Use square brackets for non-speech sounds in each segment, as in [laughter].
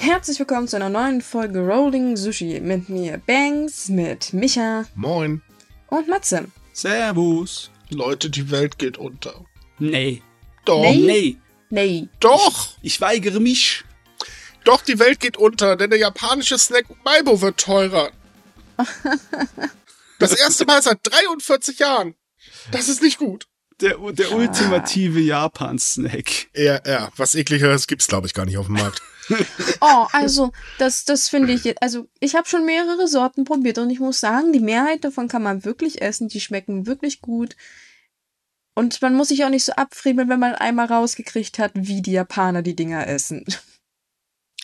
Herzlich willkommen zu einer neuen Folge Rolling Sushi mit mir Banks, mit Micha Moin. und Matze. Servus. Leute, die Welt geht unter. Nee. Doch, Nee. Nee. Nee. doch, Ich weigere mich. doch, die Welt geht unter, denn der japanische Snack Maibo wird teurer. [laughs] Das erste Mal seit 43 Jahren. Das ist nicht gut. Der, der ultimative Japan-Snack. Ja, ja, was ekligeres gibt's, glaube ich, gar nicht auf dem Markt. [laughs] [laughs] Oh, also, das, das finde ich, jetzt- also, ich habe schon mehrere Sorten probiert und ich muss sagen, die Mehrheit davon kann man wirklich essen, die schmecken wirklich gut. Und man muss sich auch nicht so abfriemeln, wenn man einmal rausgekriegt hat, wie die Japaner die Dinger essen.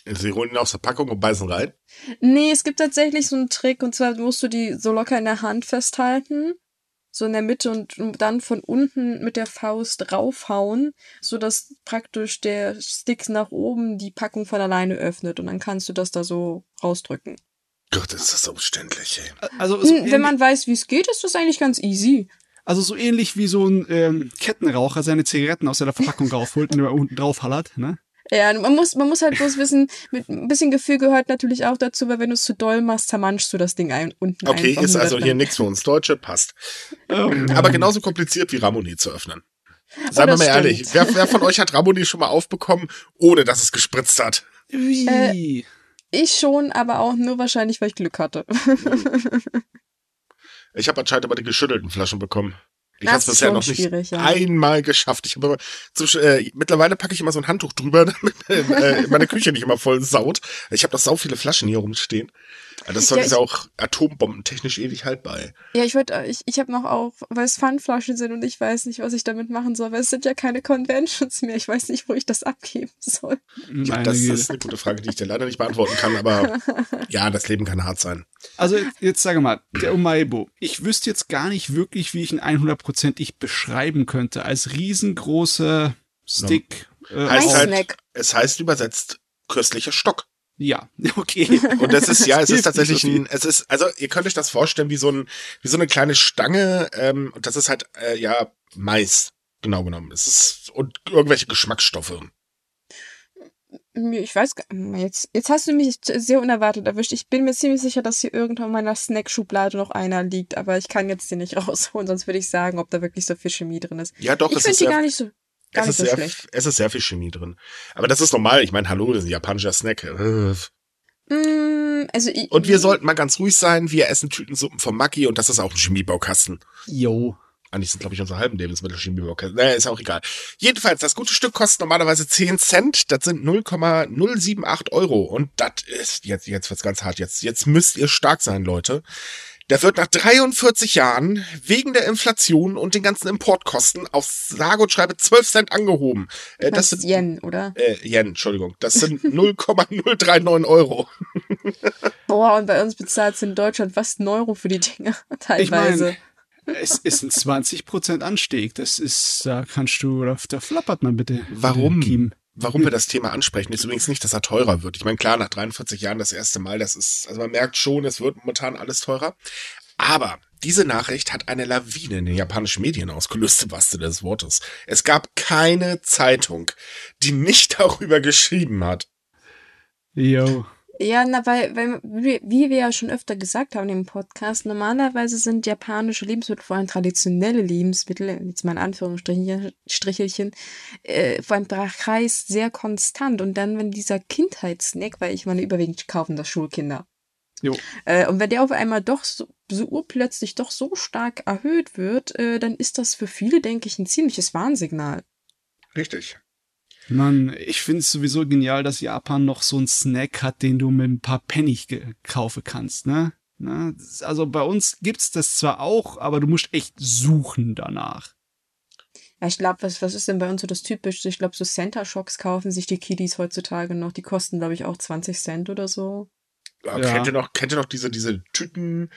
Sie holen ihn aus der Packung und beißen rein. Nee, es gibt tatsächlich so einen Trick und zwar musst du die so locker in der Hand festhalten, so in der Mitte und, dann von unten mit der Faust draufhauen, so dass praktisch der Stick nach oben die Packung von alleine öffnet und dann kannst du das da so rausdrücken. Gott, ist das umständlich, ey. Also so, Hm, Wenn man weiß, wie es geht, ist das eigentlich ganz easy. also so ähnlich wie so ein ähm, Kettenraucher seine Zigaretten aus der Verpackung raufholt und immer unten draufhallert, ne? Ja, man muss, man muss halt bloß wissen, mit ein bisschen Gefühl gehört natürlich auch dazu, weil wenn du es zu doll machst, zermanschst du das Ding ein, unten Okay, ist also hier nichts für uns Deutsche, passt. Ähm, Aber genauso kompliziert wie Ramoni zu öffnen. Seien wir Oh, mal ehrlich, wer, wer von euch hat Ramoni schon mal aufbekommen, ohne dass es gespritzt hat? Ui. Ich schon, aber auch nur wahrscheinlich, weil ich Glück hatte. [laughs] Ich habe anscheinend aber die geschüttelten Flaschen bekommen. Ich Das habe es bisher noch nicht ja. einmal geschafft. Ich habe aber äh, mittlerweile packe ich immer so ein Handtuch drüber, [laughs] damit äh, meine Küche nicht immer voll saut. Ich habe noch sau viele Flaschen hier rumstehen. Ja, Das Zeug Ja, ist ich- ja auch atombombentechnisch ewig haltbar. Ja, ich wollte, ich, ich habe noch auch, weil es Pfandflaschen sind und ich weiß nicht, was ich damit machen soll, weil es sind ja keine Conventions mehr. Ich weiß nicht, wo ich das abgeben soll. Ja, das ist eine gute Frage, die ich dir leider nicht beantworten kann, aber [laughs] ja, das Leben kann hart sein. Also jetzt, jetzt sage mal, der Umaibo. Ich wüsste jetzt gar nicht wirklich, wie ich ihn 100%ig beschreiben könnte. Als riesengroßer Stick. Äh, Heißt halt, es heißt übersetzt köstlicher Stock. Ja, [laughs] okay. Und das ist, ja, es ist tatsächlich nicht ein, es ist, also ihr könnt euch das vorstellen wie so ein, wie so eine kleine Stange, ähm, und das ist halt, äh, ja, Mais, genau genommen. Es ist, und irgendwelche Geschmacksstoffe. Ich weiß gar jetzt, jetzt hast du mich sehr unerwartet erwischt. Ich bin mir ziemlich sicher, dass hier irgendwo in meiner Snackschublade noch einer liegt, aber ich kann jetzt den nicht [laughs] rausholen, sonst würde ich sagen, ob da wirklich so viel Chemie drin ist. Ja, doch, ich finde ist die gar nicht so, gar es ist so sehr, schlecht. es ist sehr viel Chemie drin. Aber das ist normal. Ich meine, hallo, das ist ein japanischer Snack. Mm, also ich, Und wir sollten mal ganz ruhig sein. Wir essen Tütensuppen vom Maki und das ist auch ein Chemiebaukasten. Yo. Eigentlich sind, glaube ich, unsere halben Lebensmittel Chemiebaukasten. Naja, ist auch egal. Jedenfalls, das gute Stück kostet normalerweise 10 Cent. Das sind 0,078 Euro. Und das ist, jetzt, jetzt wird's ganz hart. Jetzt, jetzt müsst ihr stark sein, Leute. Der wird nach 43 Jahren wegen der Inflation und den ganzen Importkosten auf sage und schreibe 12 Cent angehoben. Äh, das sind Yen, oder? Äh, Yen, Entschuldigung. Das sind [laughs] 0,039 Euro. Boah, und bei uns bezahlt es in Deutschland fast einen Euro für die Dinger, [laughs] teilweise. Es ist ein 20% Anstieg. Das ist, da kannst du, da, da flappert man bitte. Warum? Warum wir das Thema ansprechen, ist übrigens nicht, dass er teurer wird. Ich meine, klar, nach 43 Jahren das erste Mal, das ist, also man merkt schon, es wird momentan alles teurer. Aber diese Nachricht hat eine Lawine in den japanischen Medien ausgelöst, im wahrsten des Wortes. Es gab keine Zeitung, die nicht [laughs] darüber geschrieben hat. Yo. Ja, na, weil, weil wie, wir ja schon öfter gesagt haben im Podcast, normalerweise sind japanische Lebensmittel, vor allem traditionelle Lebensmittel, jetzt mal in Anführungsstrichen, Strichelchen, äh, vor allem Preis sehr konstant. Und dann, wenn dieser Kindheitssnack, weil ich meine, überwiegend kaufen das Schulkinder. Jo. Äh, und wenn der auf einmal doch so, so urplötzlich doch so stark erhöht wird, äh, dann ist das für viele, denke ich, ein ziemliches Warnsignal. Richtig. Mann, ich find's sowieso genial, dass Japan noch so einen Snack hat, den du mit ein paar Penny ge- kaufen kannst, ne? Na, das- also bei uns gibt's das zwar auch, aber du musst echt suchen danach. Ja, ich glaube, was, was ist denn bei uns so das Typische? Ich glaube, so Center Shocks kaufen sich die Kiddies heutzutage noch. Die kosten, glaube ich, auch 20 Cent oder so. Ja. Ja. Kennt ihr noch, kennt ihr noch diese, diese Tüten,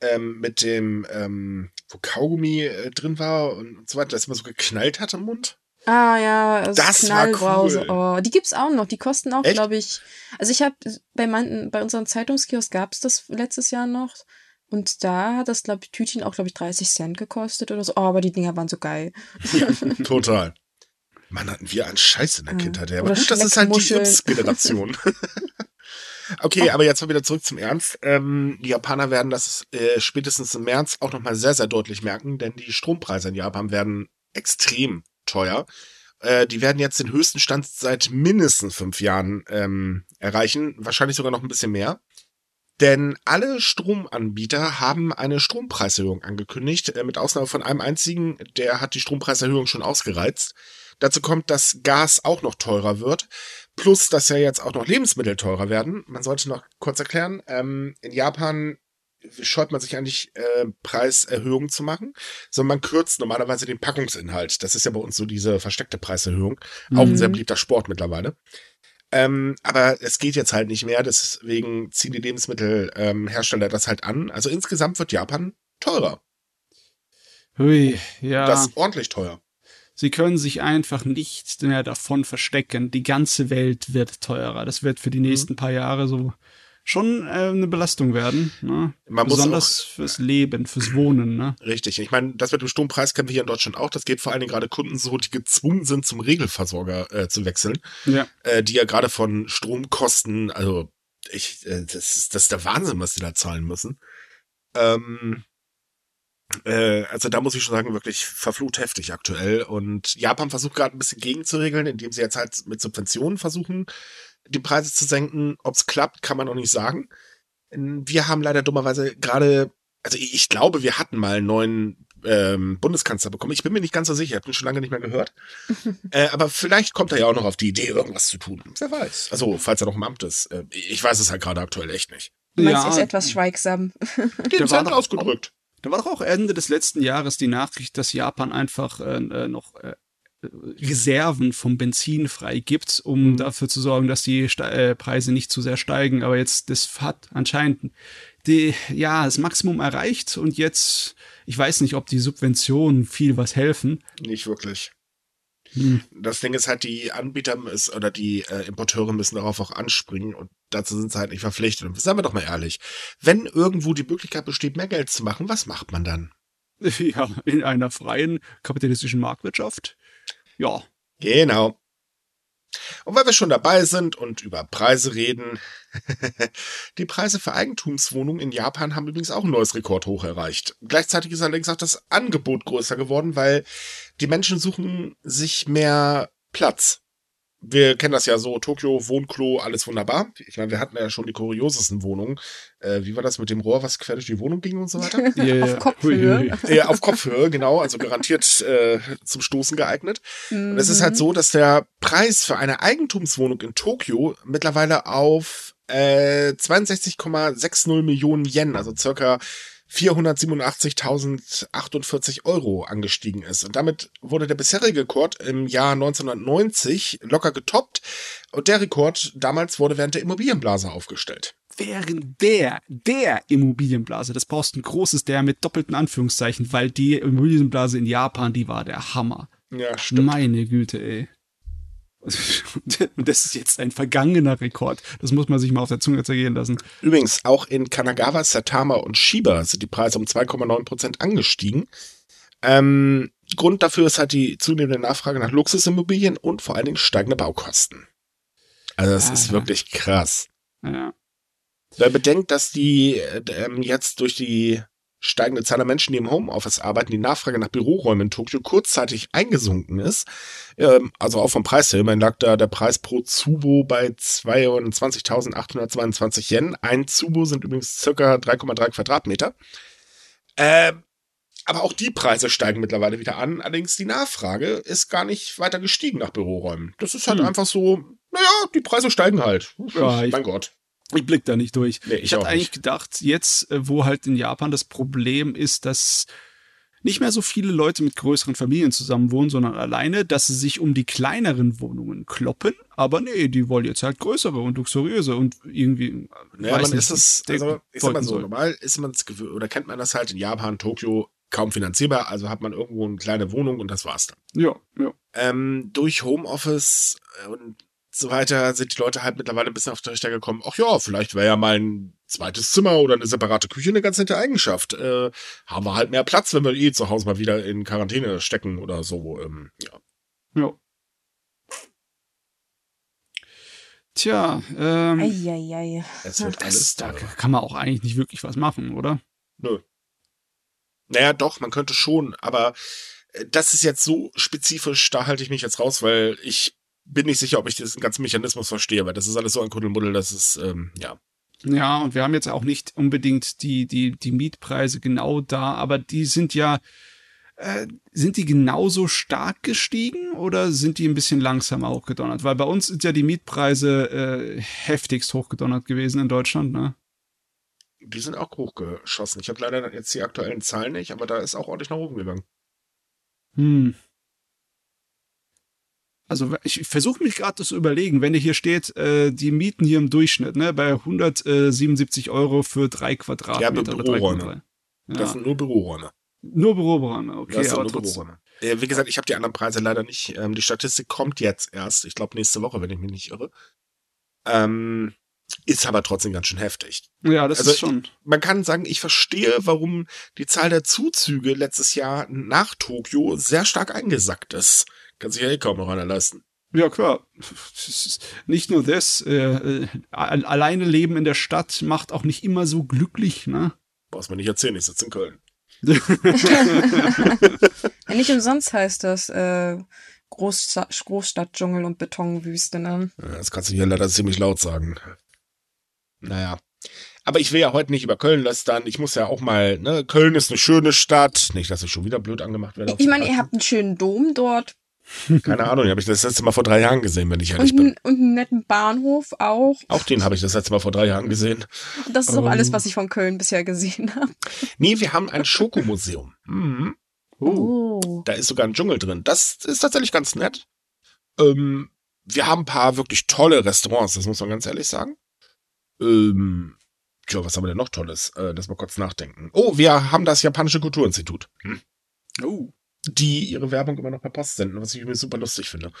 ähm, mit dem, ähm, wo Kaugummi äh, drin war und, und so weiter, das immer so geknallt hat im Mund? Ah ja, also Das war Knallbrause. cool. Oh, die gibt's auch noch. Die kosten auch, glaube ich. Also ich habe bei manchen, bei unserem Zeitungskiosk gab's das letztes Jahr noch. Und da hat das, glaube ich, Tütchen auch, glaube ich, 30 Cent gekostet oder so. Oh, aber die Dinger waren so geil. [laughs] [laughs] Total. Mann, hatten wir einen Scheiß in der Ja. Kindheit. Ja. Aber gut, das ist halt die Schleckmuscheln. Yps-Generation. [laughs] okay, aber jetzt mal wieder zurück zum Ernst. Ähm, die Japaner werden das äh, spätestens im März auch nochmal sehr, sehr deutlich merken, denn die Strompreise in Japan werden extrem teuer. Äh, die werden jetzt den höchsten Stand seit mindestens fünf Jahren ähm, erreichen, wahrscheinlich sogar noch ein bisschen mehr. Denn alle Stromanbieter haben eine Strompreiserhöhung angekündigt, äh, mit Ausnahme von einem einzigen, der hat die Strompreiserhöhung schon ausgereizt. Dazu kommt, dass Gas auch noch teurer wird, plus dass ja jetzt auch noch Lebensmittel teurer werden. Man sollte noch kurz erklären, ähm, in Japan scheut man sich eigentlich äh, Preiserhöhungen zu machen, sondern man kürzt normalerweise den Packungsinhalt. Das ist ja bei uns so diese versteckte Preiserhöhung. Auch ein Mhm. sehr beliebter Sport mittlerweile. Ähm, aber es geht jetzt halt nicht mehr, deswegen ziehen die Lebensmittelhersteller ähm, das halt an. Also insgesamt wird Japan teurer. Hui, ja. Das ist ordentlich teuer. Sie können sich einfach nicht mehr davon verstecken. Die ganze Welt wird teurer. Das wird Mhm. für die nächsten paar Jahre so schon äh, eine Belastung werden. Ne? Man Besonders auch- fürs Leben, fürs Wohnen. Ne? Richtig. Ich meine, das mit dem Strompreis kennen wir hier in Deutschland auch. Das geht vor allen Dingen gerade Kunden so, die gezwungen sind, zum Regelversorger äh, zu wechseln. Ja. äh, die ja gerade von Stromkosten, also ich, äh, das, ist, das ist der Wahnsinn, was die da zahlen müssen. Ähm, äh, also da muss ich schon sagen, wirklich verflucht heftig aktuell. Und Japan versucht gerade ein bisschen gegenzuregeln, indem sie jetzt halt mit Subventionen versuchen, die Preise zu senken. Ob es klappt, kann man noch nicht sagen. Wir haben leider dummerweise gerade, also ich, ich glaube, wir hatten mal einen neuen ähm, Bundeskanzler bekommen. Ich bin mir nicht ganz so sicher, ich habe ihn schon lange nicht mehr gehört. [laughs] äh, aber vielleicht kommt er ja auch noch auf die Idee, irgendwas zu tun. Wer weiß. Also, falls er noch im Amt ist. Äh, ich weiß es halt gerade aktuell echt nicht. Du meinst, Ja. ist etwas schweigsam. [laughs] Den doch- ausgedrückt. Da war doch auch Ende des letzten Jahres die Nachricht, dass Japan einfach äh, äh, noch äh, Reserven vom Benzin freigibt, um Mhm. dafür zu sorgen, dass die Ste äh, Preise nicht zu sehr steigen. Aber jetzt, das hat anscheinend die, ja, das Maximum erreicht und jetzt, ich weiß nicht, ob die Subventionen viel was helfen. Nicht wirklich. Hm. Das Ding ist halt, die Anbieter ist, oder die äh, Importeure müssen darauf auch anspringen und dazu sind sie halt nicht verpflichtet. Und seien wir doch mal ehrlich, wenn irgendwo die Möglichkeit besteht, mehr Geld zu machen, was macht man dann? [laughs] Ja, in einer freien kapitalistischen Marktwirtschaft. Ja, Genau. Und weil wir schon dabei sind und über Preise reden, [laughs] die Preise für Eigentumswohnungen in Japan haben übrigens auch ein neues Rekordhoch erreicht. Gleichzeitig ist allerdings auch das Angebot größer geworden, weil die Menschen suchen sich mehr Platz. Wir kennen das ja so, Tokio, Wohnklo, alles wunderbar. Ich meine, wir hatten ja schon die kuriosesten Wohnungen. Äh, wie war das mit dem Rohr, was quer durch die Wohnung ging und so weiter? [laughs] Ja, ja. Auf Kopfhöhe. Ja, auf Kopfhöhe, genau, also garantiert äh, zum Stoßen geeignet. Und es ist halt so, dass der Preis für eine Eigentumswohnung in Tokio mittlerweile auf äh, 62,60 Millionen Yen, also circa 487.048 Euro angestiegen ist. Und damit wurde der bisherige Rekord im Jahr 1990 locker getoppt. Und der Rekord damals wurde während der Immobilienblase aufgestellt. während der, der Immobilienblase, das brauchst ein großes der mit doppelten Anführungszeichen, weil die Immobilienblase in Japan, die war der Hammer. Ja, stimmt. Meine Güte, ey. Und das ist jetzt ein vergangener Rekord. Das muss man sich mal auf der Zunge zergehen lassen. Übrigens, auch in Kanagawa, Satama und Shiba sind die Preise um 2,9 Prozent angestiegen. Ähm, Grund dafür ist halt die zunehmende Nachfrage nach Luxusimmobilien und vor allen Dingen steigende Baukosten. Also das Ah, ist ja. wirklich krass. Ja. Wer bedenkt, dass die äh, ähm, jetzt durch die steigende Zahl der Menschen, die im Homeoffice arbeiten, die Nachfrage nach Büroräumen in Tokio kurzzeitig eingesunken ist. Ähm, also auch vom Preis her. Immerhin lag da der Preis pro Zubo bei 22.822 Yen. Ein Zubo sind übrigens circa 3,3 Quadratmeter. Ähm, aber auch die Preise steigen mittlerweile wieder an. Allerdings die Nachfrage ist gar nicht weiter gestiegen nach Büroräumen. Das ist halt Hm. einfach so, naja, die Preise steigen halt. Ja, ich- mein Gott. Ich blick da nicht durch. Nee, ich ich auch eigentlich gedacht, jetzt, äh, wo halt in Japan das Problem ist, dass nicht mehr so viele Leute mit größeren Familien zusammenwohnen, sondern alleine, dass sie sich um die kleineren Wohnungen kloppen. Aber nee, die wollen jetzt halt größere und luxuriöse und irgendwie. Ja, weiß man nicht, ist der- also ich sag mal so, soll. normal ist man es gewöhnt, oder kennt man das halt in Japan, Tokio kaum finanzierbar, also hat man irgendwo eine kleine Wohnung und das war's dann. Ja, ja. Ähm, durch Homeoffice äh, und so weiter sind die Leute halt mittlerweile ein bisschen auf den Richter gekommen, ach ja, vielleicht wäre ja mal ein zweites Zimmer oder eine separate Küche eine ganz nette Eigenschaft. Äh, haben wir halt mehr Platz, wenn wir eh zu Hause mal wieder in Quarantäne stecken oder so. Ähm, ja. Ja. Tja, ähm, Eieiei. Es wird das, alles da teurer. kann man auch eigentlich nicht wirklich was machen, oder? Nö. Naja, doch, man könnte schon, aber äh, das ist jetzt so spezifisch, da halte ich mich jetzt raus, weil ich bin nicht sicher, ob ich diesen ganzen Mechanismus verstehe, weil das ist alles so ein Kuddelmuddel, das ist, ähm, ja. Ja, und wir haben jetzt auch nicht unbedingt die, die, die Mietpreise genau da, aber die sind ja, äh, sind die genauso stark gestiegen oder sind die ein bisschen langsamer hochgedonnert? Weil bei uns sind ja die Mietpreise äh, heftigst hochgedonnert gewesen in Deutschland, ne? Die sind auch hochgeschossen. Ich habe leider jetzt die aktuellen Zahlen nicht, aber da ist auch ordentlich nach oben gegangen. Hm. Also ich versuche mich gerade zu überlegen, wenn hier steht, äh, die Mieten hier im Durchschnitt, ne, bei 177 Euro für drei Quadratmeter oder Büroräume. 3,3. Ja. Das sind nur Büroräume. Nur Büroräume, okay, das sind aber nur trotzdem. Büroräume. Äh, wie gesagt, ich habe die anderen Preise leider nicht. Ähm, die Statistik kommt jetzt erst. Ich glaube nächste Woche, wenn ich mich nicht irre. Ähm, ist aber trotzdem ganz schön heftig. Ja, das Also ist schon. Man kann sagen, ich verstehe, warum die Zahl der Zuzüge letztes Jahr nach Tokio sehr stark eingesackt ist. Kann sich ja eh kaum noch einer leisten. Ja, klar. Nicht nur das, äh, äh, al- alleine Leben in der Stadt macht auch nicht immer so glücklich, ne? Brauchst mir nicht erzählen, ich sitze in Köln. Ja, nicht umsonst heißt das äh, Großsta Großstadtdschungel und Betonwüste, ne? Ja, Das kannst du hier leider ziemlich laut sagen. Naja. Aber ich will ja heute nicht über Köln lästern. Ich muss ja auch mal, ne, Köln ist eine schöne Stadt. Nicht, dass ich schon wieder blöd angemacht werde. Ich meine, ihr habt einen schönen Dom dort Keine Ahnung, den habe ich das letzte Mal vor drei Jahren gesehen, wenn ich und, ehrlich bin. einen- und einen netten Bahnhof auch. Auch den habe ich das letzte Mal vor drei Jahren gesehen. Das ist auch Ähm. alles, was ich von Köln bisher gesehen habe. Nee, wir haben ein Schokomuseum. Mhm. Oh. Oh. Da ist sogar ein Dschungel drin. Das ist tatsächlich ganz nett. Ähm, wir haben ein paar wirklich tolle Restaurants, das muss man ganz ehrlich sagen. Ähm, tja, was haben wir denn noch Tolles? Äh, lass mal kurz nachdenken. Oh, wir haben das Japanische Kulturinstitut. Hm. Oh. Die ihre Werbung immer noch per Post senden, was ich übrigens super lustig finde.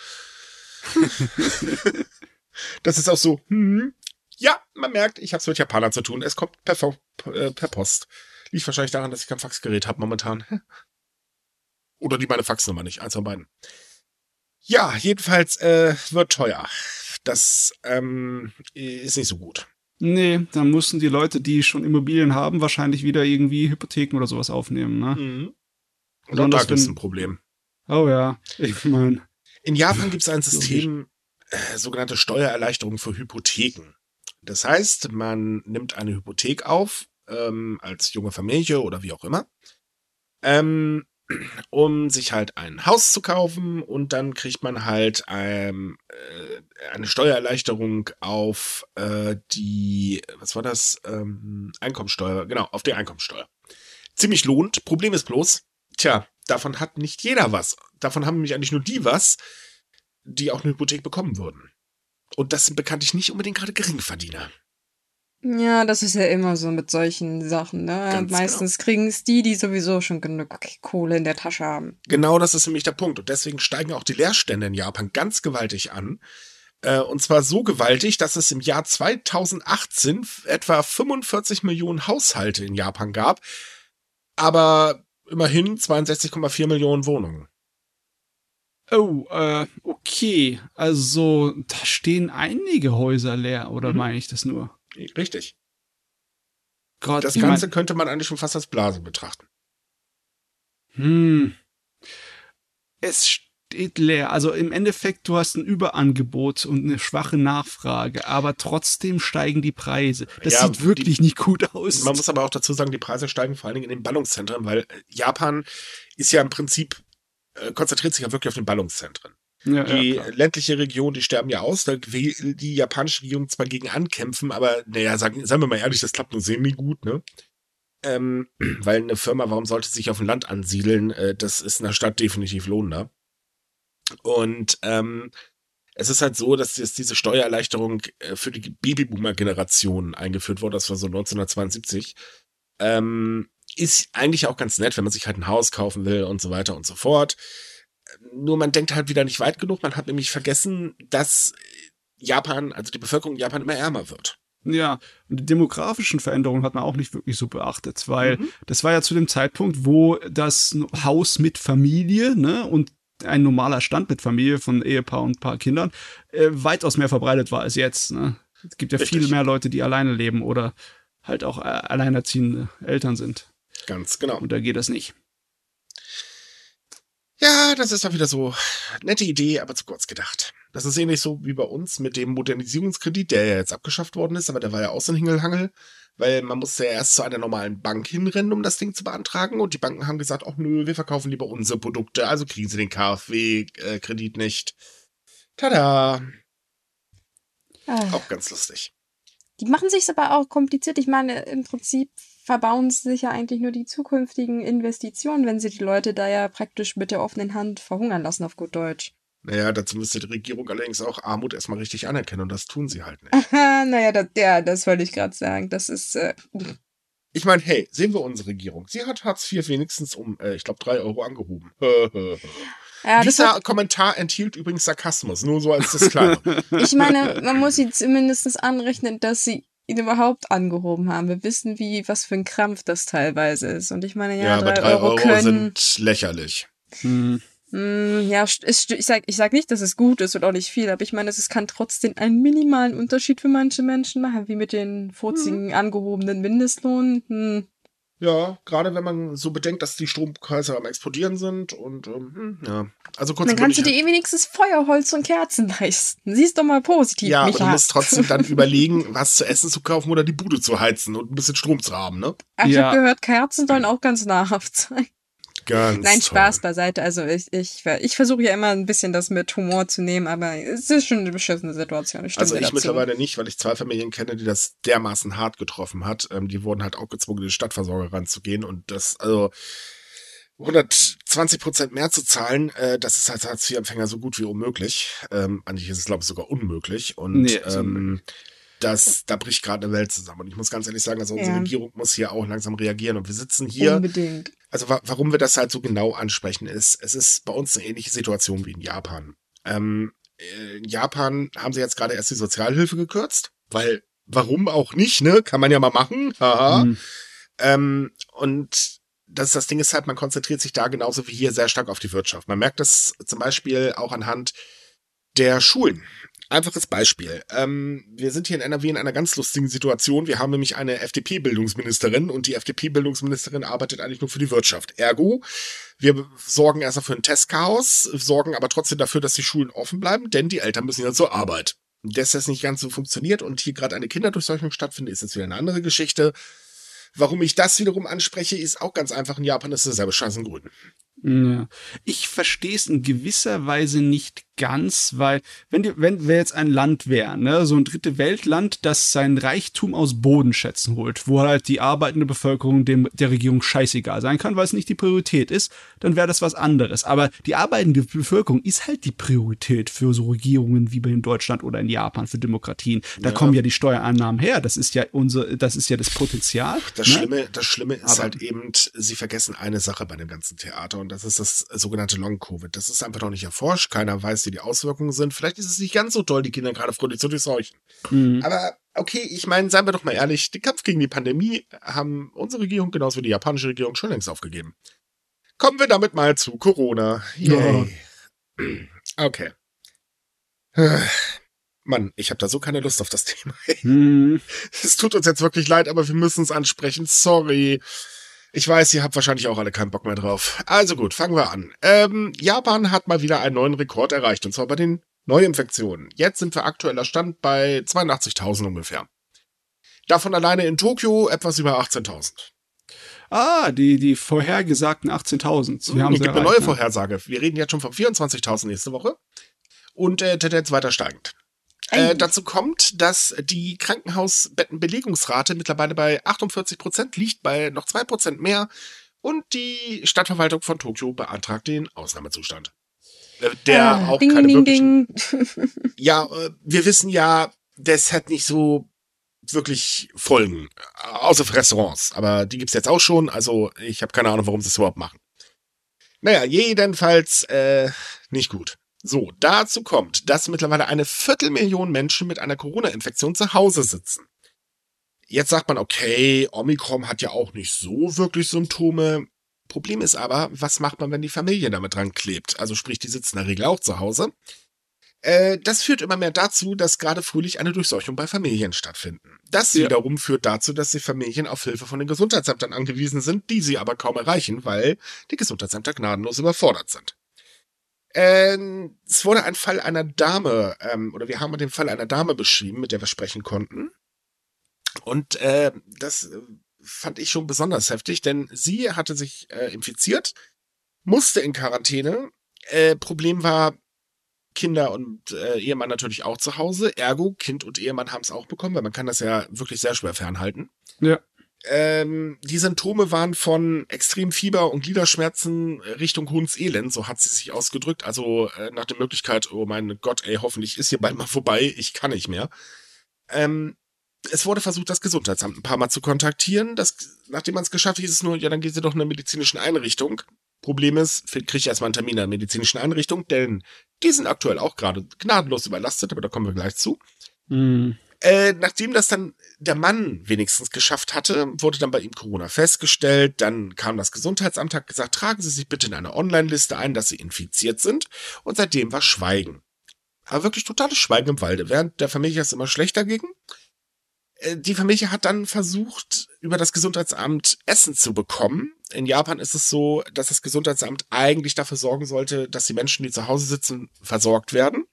[laughs] das ist auch so, hm, ja, man merkt, ich habe es mit Japanern zu tun. Es kommt per, äh, per Post. Liegt wahrscheinlich daran, dass ich kein Faxgerät habe momentan. [laughs] Oder die meine Faxnummer nicht, eins von beiden. Ja, jedenfalls äh, wird teuer. Das ähm, ist nicht so gut. Nee, dann mussten die Leute, die schon Immobilien haben, wahrscheinlich wieder irgendwie Hypotheken oder sowas aufnehmen, ne? Mhm. Und auch Besonders da gibt es wenn- ein Problem. Oh ja, ich meine. In Japan gibt es ein System, äh, sogenannte Steuererleichterung für Hypotheken. Das heißt, man nimmt eine Hypothek auf, ähm, als junge Familie oder wie auch immer, ähm, um sich halt ein Haus zu kaufen und dann kriegt man halt ähm, äh, eine Steuererleichterung auf äh, die, was war das, ähm, Einkommensteuer, genau, auf die Einkommensteuer. Ziemlich lohnt. Problem ist bloß, tja, davon hat nicht jeder was. Davon haben nämlich eigentlich nur die was, die auch eine Hypothek bekommen würden. Und das sind bekanntlich nicht unbedingt gerade Geringverdiener. Ja, das ist ja immer so mit solchen Sachen, ne? Ganz Meistens kriegen es die, die sowieso schon genug Kohle in der Tasche haben. Genau das ist nämlich der Punkt. Und deswegen steigen auch die Leerstände in Japan ganz gewaltig an. Äh, Und zwar so gewaltig, dass es im Jahr 2018 etwa 45 Millionen Haushalte in Japan gab, aber immerhin 62,4 Millionen Wohnungen. Oh, äh, okay. Also, da stehen einige Häuser leer, oder Mhm. meine ich das nur? Richtig. Gott, Das ich mein- Ganze könnte man eigentlich schon fast als Blase betrachten. Hm. Es steht leer. Also im Endeffekt, du hast ein Überangebot und eine schwache Nachfrage, aber trotzdem steigen die Preise. Das Ja, sieht wirklich nicht gut aus. Man muss aber auch dazu sagen, die Preise steigen vor allen Dingen in den Ballungszentren, weil Japan ist ja im Prinzip, äh, konzentriert sich ja wirklich auf den Ballungszentren. ja, Die ja, ländliche Region, die sterben ja aus, da will die japanische Regierung zwar gegen ankämpfen, aber naja, sagen, sagen wir mal ehrlich, das klappt nur semi gut, ne? Ähm, [clears throat] weil eine Firma, warum sollte sie sich auf dem Land ansiedeln? Äh, das ist in der Stadt definitiv lohnender. Und ähm, es ist halt so, dass jetzt diese Steuererleichterung äh, für die Babyboomer-Generation eingeführt wurde, das war so 1972. Ähm, ist eigentlich auch ganz nett, wenn man sich halt ein Haus kaufen will und so weiter und so fort. Nur man denkt halt wieder nicht weit genug. Man hat nämlich vergessen, dass Japan, also die Bevölkerung in Japan immer ärmer wird. Ja, und die demografischen Veränderungen hat man auch nicht wirklich so beachtet, weil Mhm. das war ja zu dem Zeitpunkt, wo das Haus mit Familie, ne, und ein normaler Stand mit Familie von Ehepaar und ein paar Kindern äh, weitaus mehr verbreitet war als jetzt. Ne? Es gibt ja Richtig. viel mehr Leute, die alleine leben oder halt auch äh, alleinerziehende Eltern sind. Ganz genau. Und da geht das nicht. Ja, das ist doch wieder so nette Idee, aber zu kurz gedacht. Das ist ähnlich so wie bei uns mit dem Modernisierungskredit, der ja jetzt abgeschafft worden ist, aber der war ja auch so ein Hingelhangel, weil man musste ja erst zu einer normalen Bank hinrennen, um das Ding zu beantragen und die Banken haben gesagt, ach nö, wir verkaufen lieber unsere Produkte, also kriegen sie den KfW-Kredit nicht. Tada! Ah. Auch ganz lustig. Die machen sich's aber auch kompliziert. Ich meine, im Prinzip verbauen sie sich ja eigentlich nur die zukünftigen Investitionen, wenn sie die Leute da ja praktisch mit der offenen Hand verhungern lassen, auf gut Deutsch. Naja, dazu müsste die Regierung allerdings auch Armut erstmal richtig anerkennen und das tun sie halt nicht. Aha, naja, das, ja, das wollte ich gerade sagen. Das ist, äh, Ich meine, hey, sehen wir unsere Regierung. Sie hat Hartz IV wenigstens um, äh, ich glaube, drei Euro angehoben. ja, das Dieser hat, Kommentar enthielt übrigens Sarkasmus, nur so als Disclaimer. [laughs] ich meine, man muss sie zumindest anrechnen, dass sie ihn überhaupt angehoben haben. Wir wissen, wie, was für ein Krampf das teilweise ist. Und ich meine, ja, ja, aber drei, drei Euro, Euro, können. sind lächerlich. Hm. Mm, ja, ich sag, ich sag nicht, dass es gut ist und auch nicht viel, aber ich meine, es kann trotzdem einen minimalen Unterschied für manche Menschen machen, wie mit den furzigen Mhm. angehobenen Mindestlohn. Hm. Ja, gerade wenn man so bedenkt, dass die Strompreise am explodieren sind und ähm, hm, ja. Also kurz Dann kannst du dir eh wenigstens Feuerholz und Kerzen [laughs] leisten. Siehst doch mal positiv, Ja, aber du musst trotzdem dann [laughs] überlegen, was zu essen zu kaufen oder die Bude zu heizen und ein bisschen Strom zu haben, ne? Ach, ich Ja. habe gehört, Kerzen sollen auch ganz nahrhaft [laughs] sein. Ganz Nein, toll. Spaß beiseite. Also ich, ich, ich versuche ja immer ein bisschen das mit Humor zu nehmen, aber es ist schon eine beschissene Situation. Ich Also ich dazu. mittlerweile nicht, weil ich zwei Familien kenne, die das dermaßen hart getroffen hat. Ähm, die wurden halt auch gezwungen, in den Stadtversorger ranzugehen und das, also 120 Prozent mehr zu zahlen, äh, das ist als Hartz-IV-Empfänger so gut wie unmöglich. Ähm, eigentlich ist es, glaube ich, sogar unmöglich. Und Nee, ähm, das, da bricht gerade eine Welt zusammen. Und ich muss ganz ehrlich sagen, also unsere Ja. Regierung muss hier auch langsam reagieren. Und wir sitzen hier Unbedingt. Also wa warum wir das halt so genau ansprechen, ist, es ist bei uns eine ähnliche Situation wie in Japan. Ähm, äh, in Japan haben sie jetzt gerade erst die Sozialhilfe gekürzt, weil warum auch nicht, ne? Kann man ja mal machen. Haha. Hm. Ähm, und das, das Ding ist halt, man konzentriert sich da genauso wie hier sehr stark auf die Wirtschaft. Man merkt das zum Beispiel auch anhand der Schulen. Einfaches Beispiel. Ähm, wir sind hier in NRW in einer ganz lustigen Situation. Wir haben nämlich eine FDP-Bildungsministerin und die FDP-Bildungsministerin arbeitet eigentlich nur für die Wirtschaft. Ergo, wir sorgen erstmal für ein Testchaos, sorgen aber trotzdem dafür, dass die Schulen offen bleiben, denn die Eltern müssen ja zur Arbeit. Dass das nicht ganz so funktioniert und hier gerade eine Kinderdurchseuchung stattfindet, ist jetzt wieder eine andere Geschichte. Warum ich das wiederum anspreche, ist auch ganz einfach. In Japan ist dasselbe Scheiß in Grün. Ja. Ich verstehe es in gewisser Weise nicht ganz, weil wenn die, wenn wir jetzt ein Land wären, ne, so ein dritte Weltland, das sein Reichtum aus Bodenschätzen holt, wo halt die arbeitende Bevölkerung dem der Regierung scheißegal sein kann, weil es nicht die Priorität ist, dann wäre das was anderes. Aber die arbeitende Bevölkerung ist halt die Priorität für so Regierungen wie bei in Deutschland oder in Japan für Demokratien. Da Ja. kommen ja die Steuereinnahmen her. Das ist ja unser, das ist ja das Potenzial. Das ne? Schlimme, das Schlimme ist Aber- halt eben, sie vergessen eine Sache bei dem ganzen Theater und das ist das sogenannte Long-Covid. Das ist einfach noch nicht erforscht. Keiner weiß, die Auswirkungen sind. Vielleicht ist es nicht ganz so toll, die Kinder gerade fröhlich zu durchseuchen. Mhm. Aber okay, ich meine, seien wir doch mal ehrlich, den Kampf gegen die Pandemie haben unsere Regierung genauso wie die japanische Regierung schon längst aufgegeben. Kommen wir damit mal zu Corona. Yay. [clears throat] Okay. [sighs] Mann, ich habe da so keine Lust auf das Thema. Mhm. [laughs] Es tut uns jetzt wirklich leid, aber wir müssen es ansprechen. Sorry. Ich weiß, ihr habt wahrscheinlich auch alle keinen Bock mehr drauf. Also gut, fangen wir an. Ähm, Japan hat mal wieder einen neuen Rekord erreicht, und zwar bei den Neuinfektionen. Jetzt sind wir aktueller Stand bei 82.000 ungefähr. Davon alleine in Tokio etwas über 18.000. Ah, die, die vorhergesagten 18.000. Wir haben Es gibt eine erreicht, neue ne? Vorhersage. Wir reden jetzt schon von 24.000 nächste Woche. Und äh, Tendenz weiter steigend. Äh, dazu kommt, dass die Krankenhausbettenbelegungsrate mittlerweile bei 48 Prozent liegt, bei noch zwei Prozent mehr. Und die Stadtverwaltung von Tokio beantragt den Ausnahmezustand. Äh, Der Ah, auch ding, keine ding, wirklichen ding. [laughs] ja, äh, wir wissen ja, das hat nicht so wirklich Folgen, äh, außer für Restaurants. Aber die gibt's jetzt auch schon, also ich habe keine Ahnung, warum sie es überhaupt machen. Naja, jedenfalls äh, nicht gut. So, dazu kommt, dass mittlerweile eine Viertelmillion Menschen mit einer Corona-Infektion zu Hause sitzen. Jetzt sagt man, okay, Omikron hat ja auch nicht so wirklich Symptome. Problem ist aber, was macht man, wenn die Familie damit dran klebt? Also sprich, die sitzen in der Regel auch zu Hause. Äh, das führt immer mehr dazu, dass gerade fröhlich eine Durchseuchung bei Familien stattfinden. Das ja. wiederum führt dazu, dass die Familien auf Hilfe von den Gesundheitsämtern angewiesen sind, die sie aber kaum erreichen, weil die Gesundheitsämter gnadenlos überfordert sind. Ähm, es wurde ein Fall einer Dame, ähm, oder wir haben den Fall einer Dame beschrieben, mit der wir sprechen konnten. Und äh, das äh, fand ich schon besonders heftig, denn sie hatte sich äh, infiziert, musste in Quarantäne. Äh, Problem war, Kinder und äh, Ehemann natürlich auch zu Hause. Ergo, Kind und Ehemann haben es auch bekommen, weil man kann das ja wirklich sehr schwer fernhalten. Ja. Ähm, die Symptome waren von extrem Fieber und Gliederschmerzen Richtung Hundselend, so hat sie sich ausgedrückt. Also äh, nach der Möglichkeit, oh mein Gott, ey, hoffentlich ist hier bald mal vorbei, ich kann nicht mehr. Ähm, es wurde versucht, das Gesundheitsamt ein paar Mal zu kontaktieren. Das, nachdem man es geschafft hat, hieß es nur, ja, dann geht sie doch in eine medizinische Einrichtung. Problem ist, kriege ich erstmal einen Termin in einer medizinischen Einrichtung, denn die sind aktuell auch gerade gnadenlos überlastet, aber da kommen wir gleich zu. Mhm. Äh, nachdem das dann der Mann wenigstens geschafft hatte, wurde dann bei ihm Corona festgestellt. Dann kam das Gesundheitsamt, hat gesagt, tragen Sie sich bitte in eine Online-Liste ein, dass Sie infiziert sind. Und seitdem war Schweigen. Aber wirklich totales Schweigen im Walde. Während der Familie ist immer schlechter dagegen. Äh, die Familie hat dann versucht, über das Gesundheitsamt Essen zu bekommen. In Japan ist es so, dass das Gesundheitsamt eigentlich dafür sorgen sollte, dass die Menschen, die zu Hause sitzen, versorgt werden.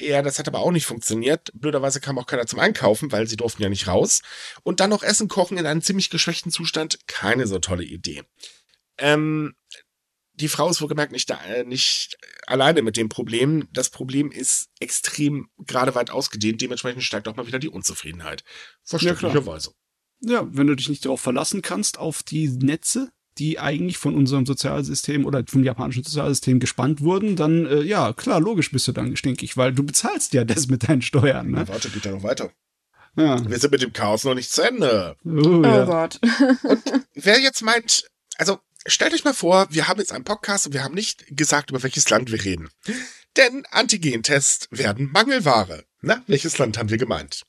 Ja, das hat aber auch nicht funktioniert. Blöderweise kam auch keiner zum Einkaufen, weil sie durften ja nicht raus. Und dann noch Essen kochen in einem ziemlich geschwächten Zustand, keine so tolle Idee. Ähm, die Frau ist wohlgemerkt nicht, da, äh, nicht alleine mit dem Problem. Das Problem ist extrem gerade weit ausgedehnt. Dementsprechend steigt auch mal wieder die Unzufriedenheit. Verständlicherweise. Ja, ja, wenn du dich nicht darauf verlassen kannst, auf die Netze, die eigentlich von unserem Sozialsystem oder vom japanischen Sozialsystem gespannt wurden, dann, äh, ja, klar, logisch bist du dann stinkig, weil du bezahlst ja das mit deinen Steuern. Ne? Warte, geht ja noch weiter. Ja. Wir sind mit dem Chaos noch nicht zu Ende. Oh, ja. oh Gott. [laughs] Und wer jetzt meint, also stellt euch mal vor, wir haben jetzt einen Podcast und wir haben nicht gesagt, über welches Land wir reden. Denn Antigentests werden Mangelware. Na, welches Land haben wir gemeint?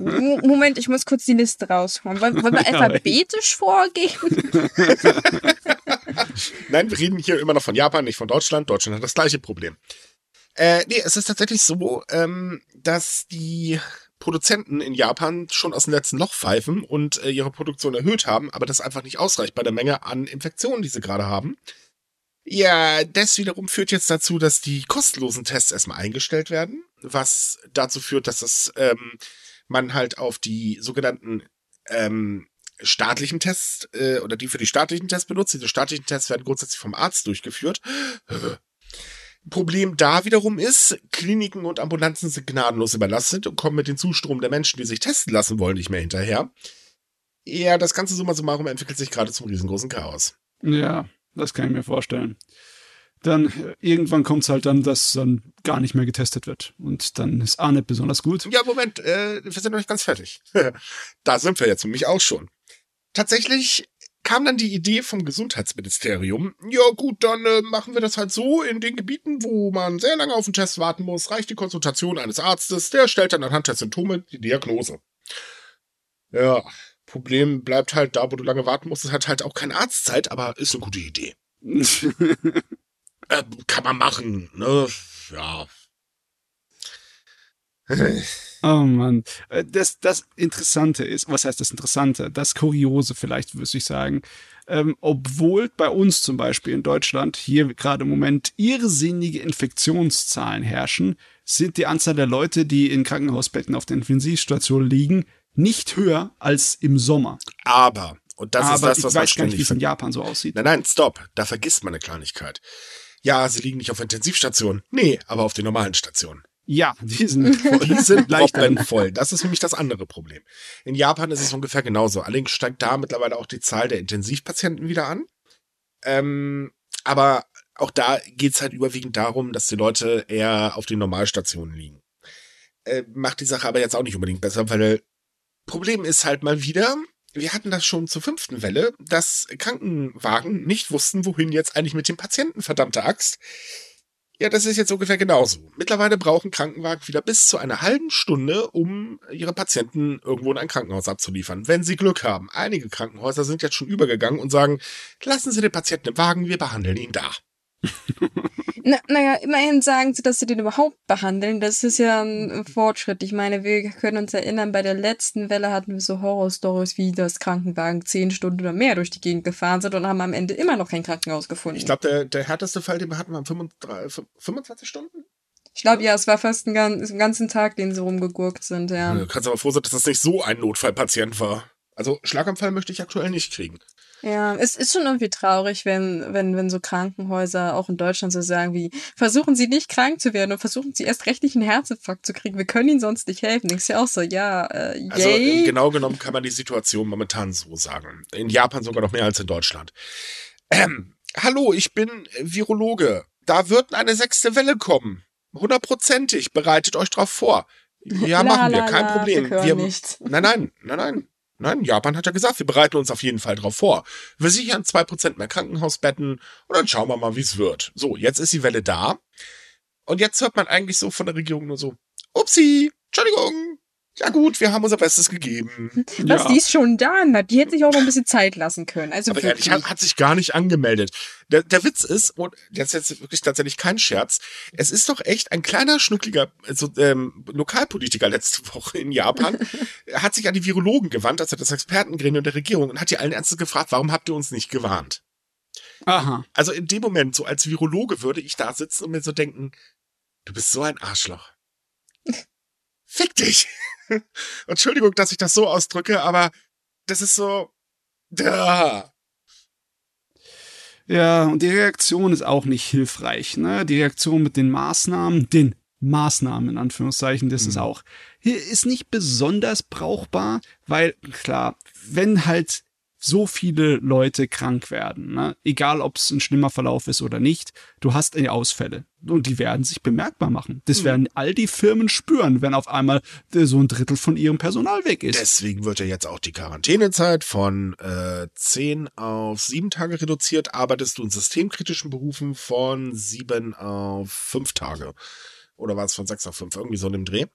Moment, ich muss kurz die Liste rausholen. Wollen, wollen wir alphabetisch vorgehen? [laughs] Nein, wir reden hier immer noch von Japan, nicht von Deutschland. Deutschland hat das gleiche Problem. Äh, nee, es ist tatsächlich so, ähm, dass die Produzenten in Japan schon aus dem letzten Loch pfeifen und äh, ihre Produktion erhöht haben, aber das einfach nicht ausreicht bei der Menge an Infektionen, die sie gerade haben. Ja, das wiederum führt jetzt dazu, dass die kostenlosen Tests erstmal eingestellt werden, was dazu führt, dass das ähm, man halt auf die sogenannten ähm, staatlichen Tests äh, oder die für die staatlichen Tests benutzt. Diese staatlichen Tests werden grundsätzlich vom Arzt durchgeführt. Problem da wiederum ist, Kliniken und Ambulanzen sind gnadenlos überlastet und kommen mit dem Zustrom der Menschen, die sich testen lassen wollen, nicht mehr hinterher. Ja, das ganze Summa summarum entwickelt sich gerade zum riesengroßen Chaos. Ja, das kann ich mir vorstellen. Dann äh, irgendwann kommt es halt dann, dass dann gar nicht mehr getestet wird. Und dann ist A nicht besonders gut. Ja, Moment, äh, wir sind noch nicht ganz fertig. [laughs] da sind wir jetzt nämlich auch schon. Tatsächlich kam dann die Idee vom Gesundheitsministerium, ja gut, dann äh, machen wir das halt so in den Gebieten, wo man sehr lange auf den Test warten muss, reicht die Konsultation eines Arztes, der stellt dann anhand der Symptome die Diagnose. Ja, Problem bleibt halt da, wo du lange warten musst, es hat halt auch keine Arztzeit, aber ist eine gute Idee. [laughs] äh, kann man machen, ne? Ja. [laughs] Oh Mann. Äh, das, das Interessante ist, was heißt das Interessante? Das Kuriose vielleicht, würde ich sagen. Ähm, obwohl bei uns zum Beispiel in Deutschland hier gerade im Moment irrsinnige Infektionszahlen herrschen, sind die Anzahl der Leute, die in Krankenhausbetten auf der Intensivstation liegen, nicht höher als im Sommer. Aber, und das Aber ist das, was ich weiß gar nicht, wie es in Japan so aussieht. Nein, nein, stopp. Da vergisst man eine Kleinigkeit. Ja, sie liegen nicht auf Intensivstationen. Nee, aber auf den normalen Stationen. Ja, die sind [laughs] voll. Die sind leicht voll. Das ist nämlich das andere Problem. In Japan ist es ungefähr genauso. Allerdings steigt da mittlerweile auch die Zahl der Intensivpatienten wieder an. Ähm, aber auch da geht's halt überwiegend darum, dass die Leute eher auf den Normalstationen liegen. Äh, macht die Sache aber jetzt auch nicht unbedingt besser, weil Problem ist halt mal wieder, wir hatten das schon zur fünften Welle, dass Krankenwagen nicht wussten, wohin jetzt eigentlich mit dem Patienten, verdammte Axt. Ja, das ist jetzt ungefähr genauso. Mittlerweile brauchen Krankenwagen wieder bis zu einer halben Stunde, um ihre Patienten irgendwo in ein Krankenhaus abzuliefern, wenn sie Glück haben. Einige Krankenhäuser sind jetzt schon übergegangen und sagen, lassen Sie den Patienten im Wagen, wir behandeln ihn da. [laughs] Na, naja, immerhin sagen sie, dass sie den überhaupt behandeln. Das ist ja ein Fortschritt. Ich meine, wir können uns erinnern, bei der letzten Welle hatten wir so Horror-Stories, wie das Krankenwagen zehn Stunden oder mehr durch die Gegend gefahren sind und haben am Ende immer noch kein Krankenhaus gefunden. Ich glaube, der, der härteste Fall, den wir hatten, waren 25, 25 Stunden? Ich glaube, ja, es war fast einen, ganzen Tag, den sie rumgegurkt sind, ja. Du kannst aber froh sein, dass das nicht so ein Notfallpatient war. Also Schlaganfall möchte ich aktuell nicht kriegen. Ja, es ist schon irgendwie traurig, wenn, wenn, wenn so Krankenhäuser auch in Deutschland so sagen wie, versuchen Sie nicht krank zu werden und versuchen Sie erst recht nicht einen Herzinfarkt zu kriegen. Wir können Ihnen sonst nicht helfen. Denkst ja auch so, ja, äh, yay. Also genau genommen kann man die Situation momentan so sagen. In Japan sogar noch mehr als in Deutschland. Ähm, hallo, ich bin Virologe. Da wird eine sechste Welle kommen. Hundertprozentig. Bereitet euch drauf vor. [laughs] Ja, La, machen wir, la, kein la, Problem. wir wir. Nein, nein, nein, nein. Nein, Japan hat ja gesagt, wir bereiten uns auf jeden Fall drauf vor. Wir sichern zwei Prozent mehr Krankenhausbetten und dann schauen wir mal, wie es wird. So, jetzt ist die Welle da. Und jetzt hört man eigentlich so von der Regierung nur so, upsi, Entschuldigung. Ja gut, wir haben unser Bestes gegeben. Was, Ja. die ist schon da, na, die hätte sich auch noch ein bisschen Zeit lassen können. Also Aber wirklich. ehrlich, hat, hat sich gar nicht angemeldet. Der, der Witz ist, und das ist jetzt wirklich tatsächlich kein Scherz, es ist doch echt ein kleiner, schnuckliger also, ähm, Lokalpolitiker letzte [laughs] Woche in Japan, [laughs] hat sich an die Virologen gewandt, also das Expertengremium der Regierung, und hat die allen Ernstes gefragt, warum habt ihr uns nicht gewarnt? Aha. Also in dem Moment, so als Virologe, würde ich da sitzen und mir so denken, du bist so ein Arschloch. Fick dich! [laughs] Entschuldigung, dass ich das so ausdrücke, aber das ist so. Da. Ja, und die Reaktion ist auch nicht hilfreich. Ne? Die Reaktion mit den Maßnahmen, den Maßnahmen in Anführungszeichen, das ist Mhm. auch, hier ist nicht besonders brauchbar, weil klar, wenn halt so viele Leute krank werden, ne? egal ob es ein schlimmer Verlauf ist oder nicht, du hast Ausfälle und die werden sich bemerkbar machen. Das Mhm. werden all die Firmen spüren, wenn auf einmal äh, so ein Drittel von ihrem Personal weg ist. Deswegen wird ja jetzt auch die Quarantänezeit von äh, 10 auf 7 Tage reduziert. Arbeitest du in systemkritischen Berufen von 7 auf 5 Tage. Oder war es von 6 auf 5? Irgendwie so in dem Dreh.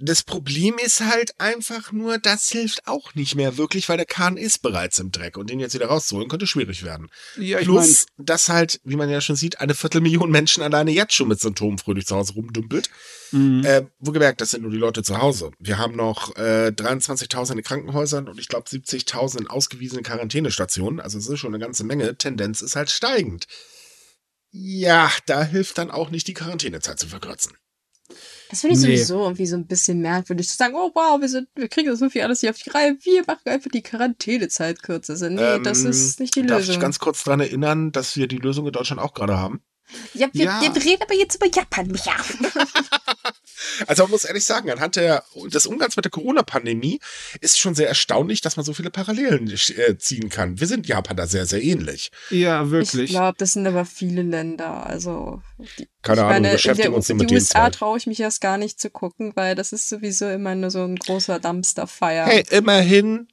Das Problem ist halt einfach nur, das hilft auch nicht mehr wirklich, weil der Kahn ist bereits im Dreck und den jetzt wieder rauszuholen könnte schwierig werden. ja, ich Plus, dass halt, wie man ja schon sieht, eine Viertelmillion Menschen alleine jetzt schon mit Symptomen fröhlich zu Hause rumdümpelt. mhm. Äh, wo gemerkt, das sind nur die Leute zu Hause. Wir haben noch äh, 23.000 in den Krankenhäusern und ich glaube 70.000 in ausgewiesenen Quarantänestationen. Also es ist schon eine ganze Menge. Tendenz ist halt steigend. Ja, da hilft dann auch nicht die Quarantänezeit zu verkürzen. Das finde ich Nee. sowieso irgendwie so ein bisschen merkwürdig zu sagen, oh wow, wir, sind, wir kriegen das so viel alles hier auf die Reihe, wir machen einfach die Quarantänezeit kürzer. Also, nee, das Ähm, ist nicht die Darf Lösung. ich ganz kurz dran erinnern, dass wir die Lösung in Deutschland auch gerade haben? ja, wir, Ja. wir reden aber jetzt über Japan, Micha. [laughs] [laughs] Also man muss ehrlich sagen, anhand der, des Umgangs mit der Corona-Pandemie ist schon sehr erstaunlich, dass man so viele Parallelen äh, ziehen kann. Wir sind Japan da sehr, sehr ähnlich. ja, Ich wirklich. glaube, das sind aber viele Länder. Also, die, Keine ich Ahnung, meine, beschäftigen der, uns nicht die mit den USA traue ich mich erst gar nicht zu gucken, weil das ist sowieso immer nur so ein großer Dumpster-Fire. Hey, immerhin,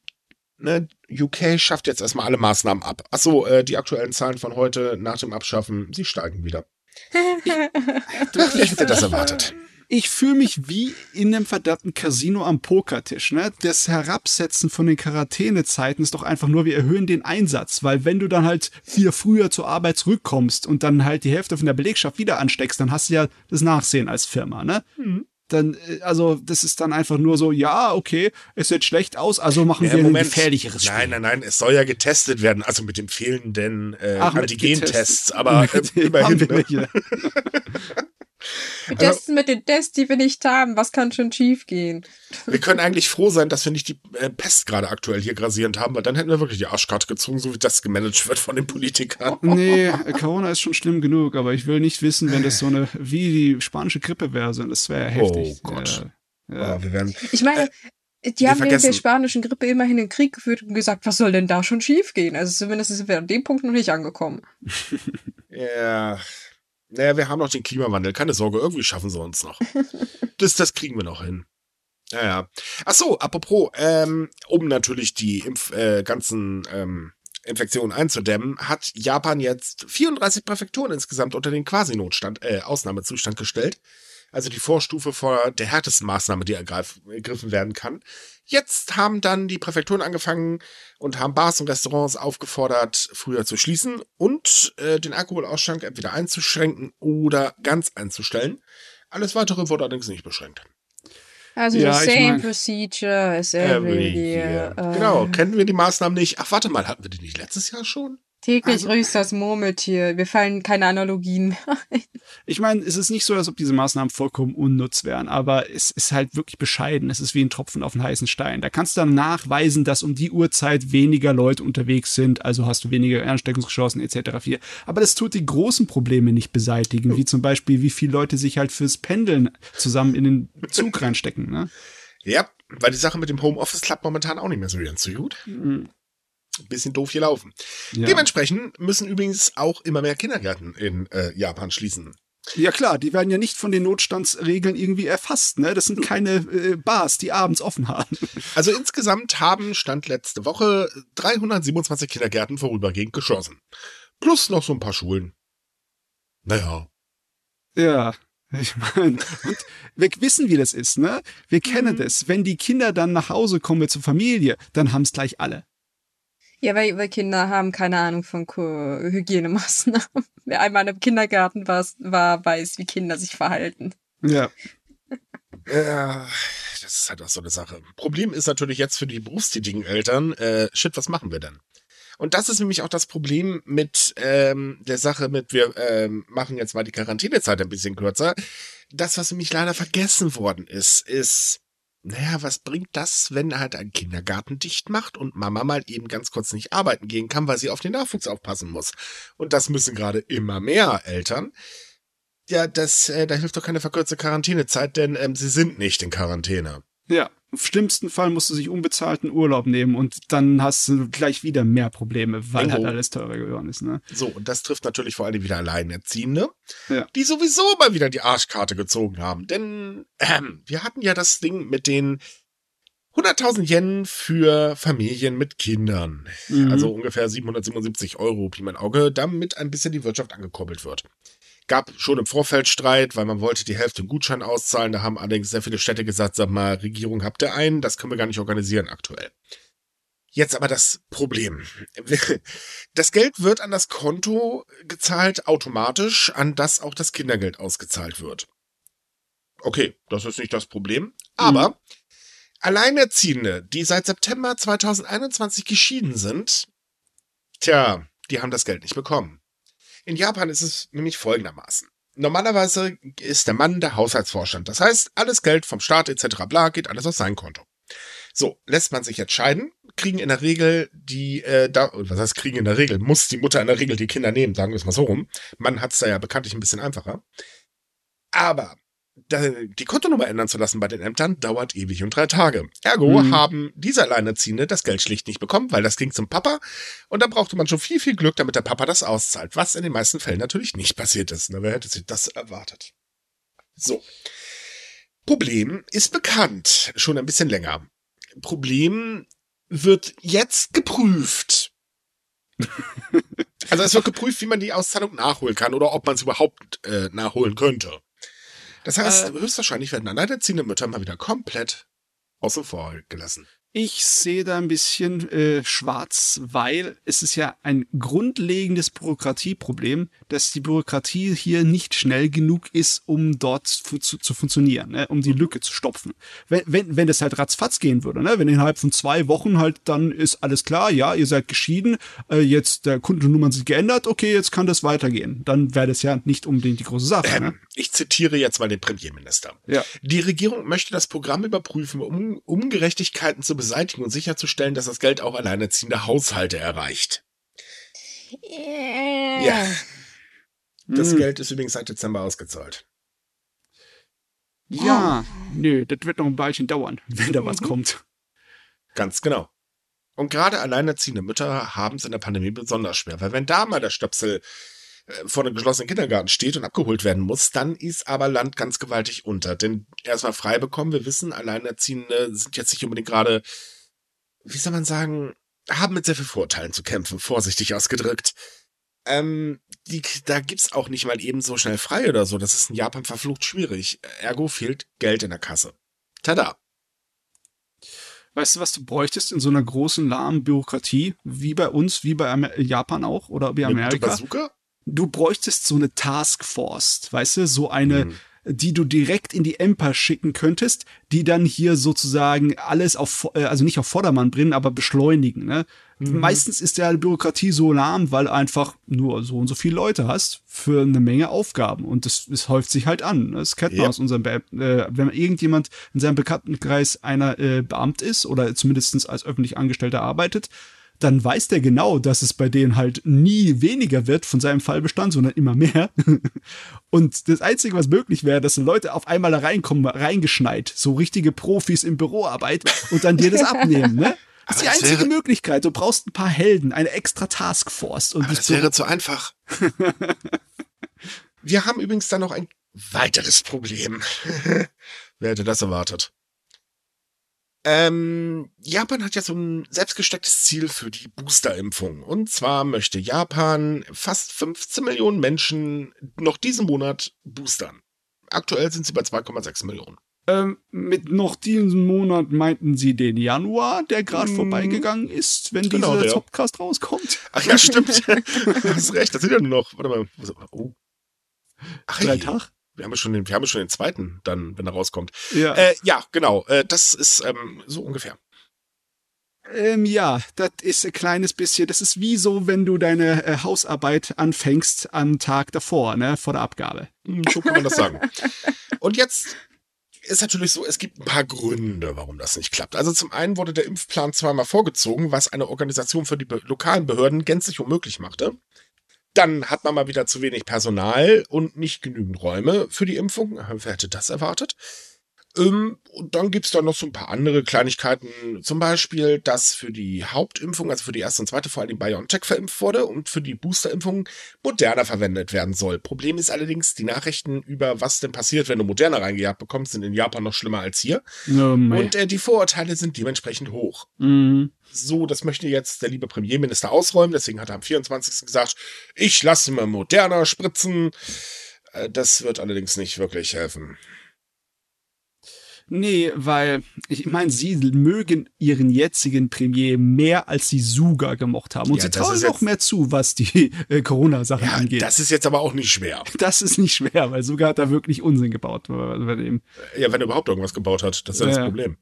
ne, UK schafft jetzt erstmal alle Maßnahmen ab. Achso, äh, die aktuellen Zahlen von heute nach dem Abschaffen, sie steigen wieder. [laughs] Wer hätte das erwartet? Ich fühle mich wie in einem verdammten Casino am Pokertisch. Ne? Das Herabsetzen von den Quarantänezeiten ist doch einfach nur, wir erhöhen den Einsatz. Weil wenn du dann halt wieder früher zur Arbeit zurückkommst und dann halt die Hälfte von der Belegschaft wieder ansteckst, dann hast du ja das Nachsehen als Firma. Ne? Dann, äh, also das ist dann einfach nur so, ja, okay, es sieht schlecht aus, also machen Ja, wir ein Moment. gefährliches Spiel. Nein, nein, nein, es soll ja getestet werden, also mit dem fehlenden äh, Antigen-Tests, aber äh, [laughs] immerhin. haben wir Ne? [laughs] Wir Also- testen mit den Tests, die wir nicht haben. Was kann schon schief gehen? Wir können eigentlich froh sein, dass wir nicht die äh, Pest gerade aktuell hier grasierend haben, weil dann hätten wir wirklich die Arschkarte gezogen, so wie das gemanagt wird von den Politikern. [laughs] Nee, Corona ist schon schlimm genug, aber ich will nicht wissen, wenn das so eine, wie die spanische Grippe wäre, so, das wäre heftig. Oh Gott. Ja, ja. Oh, wir werden, Ich meine, die wir haben während der spanischen Grippe immerhin den Krieg geführt und gesagt, was soll denn da schon schief gehen? Also zumindest sind wir an dem Punkt noch nicht angekommen. [laughs] ja, naja, wir haben noch den Klimawandel, keine Sorge, irgendwie schaffen sie uns noch. [laughs] Das, das kriegen wir noch hin. Ja, ja. Ach so, apropos, ähm, um natürlich die Impf, äh, ganzen ähm, Infektionen einzudämmen, hat Japan jetzt 34 Präfekturen insgesamt unter den Quasi-Notstand, äh, Ausnahmezustand gestellt. Also die Vorstufe vor der härtesten Maßnahme, die ergriffen werden kann. Jetzt haben dann die Präfekturen angefangen und haben Bars und Restaurants aufgefordert, früher zu schließen und äh, den Alkoholausschank entweder einzuschränken oder ganz einzustellen. Alles weitere wurde allerdings nicht beschränkt. Also Ja, the ich same mein- procedure as Every every year. year. Äh, Genau, kennen wir die Maßnahmen nicht? Ach, warte mal, hatten wir die nicht letztes Jahr schon? Täglich Also- grüßt das Murmeltier. Wir fallen keine Analogien mehr. ein. Ich meine, es ist nicht so, als ob diese Maßnahmen vollkommen unnutz wären, aber es ist halt wirklich bescheiden. Es ist wie ein Tropfen auf einen heißen Stein. Da kannst du dann nachweisen, dass um die Uhrzeit weniger Leute unterwegs sind, also hast du weniger Ansteckungschancen etc. Aber das tut die großen Probleme nicht beseitigen, wie zum Beispiel, wie viele Leute sich halt fürs Pendeln zusammen in den Zug reinstecken. Ne? Ja, weil die Sache mit dem Homeoffice klappt momentan auch nicht mehr so ganz so gut. Bisschen doof gelaufen. Ja. Dementsprechend müssen übrigens auch immer mehr Kindergärten in äh, Japan schließen. ja klar, die werden ja nicht von den Notstandsregeln irgendwie erfasst. Ne? Das sind keine äh, Bars, die abends offen haben. Also insgesamt haben Stand letzte Woche 327 Kindergärten vorübergehend geschlossen. Plus noch so ein paar Schulen. Naja. Ja, ich meine, und wir wissen, wie das ist, ne? Wir kennen das. Wenn die Kinder dann nach Hause kommen zur Familie, dann haben es gleich alle. Ja, weil, weil Kinder haben keine Ahnung von Ko Hygienemaßnahmen. [laughs] Wer einmal im Kindergarten war, war, weiß, wie Kinder sich verhalten. Ja. [laughs] Äh, das ist halt auch so eine Sache. Problem ist natürlich jetzt für die berufstätigen Eltern, äh, shit, was machen wir denn? Und das ist nämlich auch das Problem mit ähm, der Sache mit, wir ähm, machen jetzt mal die Quarantänezeit ein bisschen kürzer. Das, was nämlich leider vergessen worden ist, ist, naja, was bringt das, wenn halt ein Kindergarten dicht macht und Mama mal eben ganz kurz nicht arbeiten gehen kann, weil sie auf den Nachwuchs aufpassen muss? Und das müssen gerade immer mehr Eltern. Ja, das, äh, da hilft doch keine verkürzte Quarantänezeit, denn ähm, sie sind nicht in Quarantäne. Ja. Im schlimmsten Fall musst du sich unbezahlten Urlaub nehmen und dann hast du gleich wieder mehr Probleme, weil Bingo. halt alles teurer geworden ist, ne? So, und das trifft natürlich vor allem wieder Alleinerziehende, Ja. die sowieso mal wieder die Arschkarte gezogen haben. Denn ähm, wir hatten ja das Ding mit den 100.000 Yen für Familien mit Kindern. Mhm. Also ungefähr 777 Euro, Pi mein Auge, damit ein bisschen die Wirtschaft angekurbelt wird. Gab schon im Vorfeld Streit, weil man wollte die Hälfte im Gutschein auszahlen. Da haben allerdings sehr viele Städte gesagt, sag mal, Regierung habt ihr einen, das können wir gar nicht organisieren aktuell. Jetzt aber das Problem. [laughs] Das Geld wird an das Konto gezahlt automatisch, an das auch das Kindergeld ausgezahlt wird. Okay, das ist nicht das Problem. Aber Alleinerziehende, die seit September 2021 geschieden sind, tja, die haben das Geld nicht bekommen. In Japan ist es nämlich folgendermaßen. Normalerweise ist der Mann der Haushaltsvorstand. Das heißt, alles Geld vom Staat etc. bla geht alles auf sein Konto. So, lässt man sich jetzt scheiden, kriegen in der Regel die, äh, da, was heißt kriegen in der Regel, muss die Mutter in der Regel die Kinder nehmen, sagen wir es mal so rum. Man hat es da ja bekanntlich ein bisschen einfacher. Aber die Kontonummer ändern zu lassen bei den Ämtern dauert ewig und drei Tage. Ergo Mhm. haben diese Alleinerziehende das Geld schlicht nicht bekommen, weil das ging zum Papa und da brauchte man schon viel, viel Glück, damit der Papa das auszahlt, was in den meisten Fällen natürlich nicht passiert ist. Na, wer hätte sich das erwartet? So. Problem ist bekannt, schon ein bisschen länger. Problem wird jetzt geprüft. [laughs] also es wird geprüft, wie man die Auszahlung nachholen kann oder ob man es überhaupt äh, nachholen könnte. Das heißt, Äh. höchstwahrscheinlich werden alleinerziehende Mütter mal wieder komplett außen vor gelassen. Ich sehe da ein bisschen äh, schwarz, weil es ist ja ein grundlegendes Bürokratieproblem, dass die Bürokratie hier nicht schnell genug ist, um dort zu, zu funktionieren, ne? um die Lücke zu stopfen. Wenn, wenn, wenn das halt ratzfatz gehen würde, ne? wenn innerhalb von zwei Wochen halt dann ist alles klar, ja, ihr seid geschieden, äh, jetzt der Kundennummern sind geändert, okay, jetzt kann das weitergehen. Dann wäre das ja nicht unbedingt die große Sache. Ne? Ich zitiere jetzt mal den Premierminister. Ja. Die Regierung möchte das Programm überprüfen, um Ungerechtigkeiten zu beseitigen und sicherzustellen, dass das Geld auch alleinerziehende Haushalte erreicht. Ja. Das Hm. Geld ist übrigens seit Dezember ausgezahlt. Ja, nö, das wird noch ein Weilchen dauern, [laughs] wenn da was Mhm. kommt. Ganz genau. Und gerade alleinerziehende Mütter haben es in der Pandemie besonders schwer, weil wenn da mal der Stöpsel äh, vor einem geschlossenen Kindergarten steht und abgeholt werden muss, dann ist aber Land ganz gewaltig unter. Denn erstmal frei bekommen, wir wissen, Alleinerziehende sind jetzt nicht unbedingt gerade, wie soll man sagen, haben mit sehr viel Vorteilen zu kämpfen, vorsichtig ausgedrückt. Ähm, die, da gibt's auch nicht mal eben so schnell frei oder so. Das ist in Japan verflucht schwierig. Ergo fehlt Geld in der Kasse. Tada. Weißt du, was du bräuchtest in so einer großen, lahmen Bürokratie, wie bei uns, wie bei Amer Japan auch oder wie Amerika? Bazooka? Du bräuchtest so eine Taskforce, weißt du, so eine, mhm die du direkt in die Emper schicken könntest, die dann hier sozusagen alles auf, äh, also nicht auf Vordermann bringen, aber beschleunigen. Ne? Mhm. Meistens ist ja die Bürokratie so lahm, weil einfach nur so und so viele Leute hast für eine Menge Aufgaben und das, das häuft sich halt an. Ne? Das kennt man ja. aus unserem, Be äh, wenn irgendjemand in seinem Bekanntenkreis einer äh, Beamt ist oder zumindestens als öffentlich Angestellter arbeitet, dann weiß der genau, dass es bei denen halt nie weniger wird von seinem Fallbestand, sondern immer mehr. [laughs] Und das Einzige, was möglich wäre, dass Leute auf einmal da reinkommen, reingeschneit, so richtige Profis in Büroarbeit und dann dir das abnehmen, ne? [laughs] Das ist die einzige wäre, Möglichkeit. Du brauchst ein paar Helden, eine extra Taskforce. Und das wäre zu einfach. [laughs] Wir haben übrigens dann noch ein weiteres Problem. Wer hätte das erwartet? Ähm, Japan hat ja so ein selbstgestecktes Ziel für die Boosterimpfung. Und zwar möchte Japan fast 15 Millionen Menschen noch diesen Monat boostern. Aktuell sind sie bei 2,6 Millionen. Ähm, mit noch diesen Monat meinten sie den Januar, der gerade mm. vorbeigegangen ist, wenn genau, dieser Podcast rauskommt. Ach ja, stimmt. du [laughs] hast recht, das sind ja nur noch, warte mal. Oh. Ach, Drei Tage? Wir haben ja schon den, wir haben ja schon den zweiten, dann, wenn er rauskommt. Ja, äh, ja genau. Äh, das ist ähm, so ungefähr. Ähm, ja, das ist ein kleines bisschen, das ist wie so, wenn du deine äh, Hausarbeit anfängst am Tag davor, ne, vor der Abgabe. Hm, so kann man das sagen. Und jetzt ist natürlich so, es gibt ein paar Gründe, warum das nicht klappt. Also zum einen wurde der Impfplan zweimal vorgezogen, was eine Organisation für die lokalen Behörden gänzlich unmöglich machte. Dann hat man mal wieder zu wenig Personal und nicht genügend Räume für die Impfung. Wer hätte das erwartet? Ähm, und dann gibt's da noch so ein paar andere Kleinigkeiten. Zum Beispiel, dass für die Hauptimpfung, also für die erste und zweite, vor allem BioNTech verimpft wurde und für die Boosterimpfung Moderna verwendet werden soll. Problem ist allerdings, die Nachrichten über was denn passiert, wenn du Moderna reingejagt bekommst, sind in Japan noch schlimmer als hier. Oh, und äh, die Vorurteile sind dementsprechend hoch. Mhm. So, das möchte jetzt der liebe Premierminister ausräumen. Deswegen hat er am 24. gesagt, ich lasse mir Moderna spritzen. Äh, das wird allerdings nicht wirklich helfen. Nee, weil ich meine, sie mögen ihren jetzigen Premier mehr als sie Suga gemocht haben. Und ja, sie trauen auch mehr zu, was die äh, Corona-Sache ja, angeht. Das ist jetzt aber auch nicht schwer. [laughs] Das ist nicht schwer, weil Suga hat da wirklich Unsinn gebaut bei dem. Ja, wenn er überhaupt irgendwas gebaut hat, das ist ja, das Problem.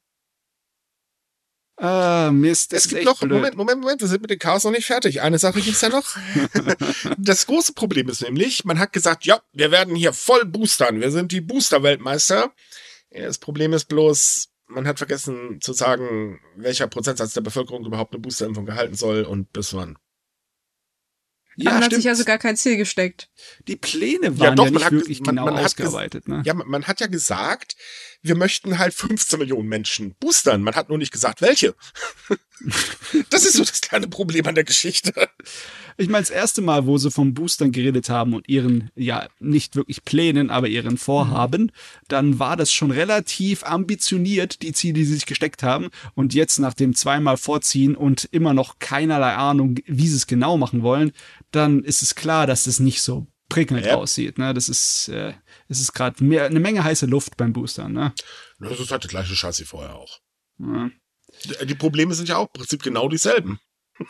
Ah, Mist. Es gibt noch, blöd. Moment, Moment, Moment, wir sind mit dem Chaos noch nicht fertig. Eine Sache gibt's ja noch. [laughs] das große Problem ist nämlich, man hat gesagt, ja, wir werden hier voll boostern. Wir sind die Booster-Weltmeister. Das Problem ist bloß, man hat vergessen zu sagen, welcher Prozentsatz der Bevölkerung überhaupt eine Boosterimpfung gehalten soll und bis wann. Ja, man hat sich also gar kein Ziel gesteckt. Die Pläne waren ja, doch, ja nicht hat, wirklich man, genau man ausgearbeitet. Ne? Ja, man, man, hat ja gesagt, wir möchten halt 15 Millionen Menschen boostern. Man hat nur nicht gesagt, welche. [laughs] das ist so das kleine Problem an der Geschichte. Ich meine, das erste Mal, wo sie vom Boostern geredet haben und ihren, ja, nicht wirklich Plänen, aber ihren Vorhaben, mhm. dann war das schon relativ ambitioniert, die Ziele, die sie sich gesteckt haben. Und jetzt nach dem zweimal Vorziehen und immer noch keinerlei Ahnung, wie sie es genau machen wollen, dann ist es klar, dass es nicht so prickelnd ja. aussieht. Ne? Das ist, äh, es ist gerade eine Menge heiße Luft beim Boostern. Ne? Das ist halt der gleiche Scheiß wie vorher auch. Ja. Die Probleme sind ja auch im Prinzip genau dieselben. [laughs]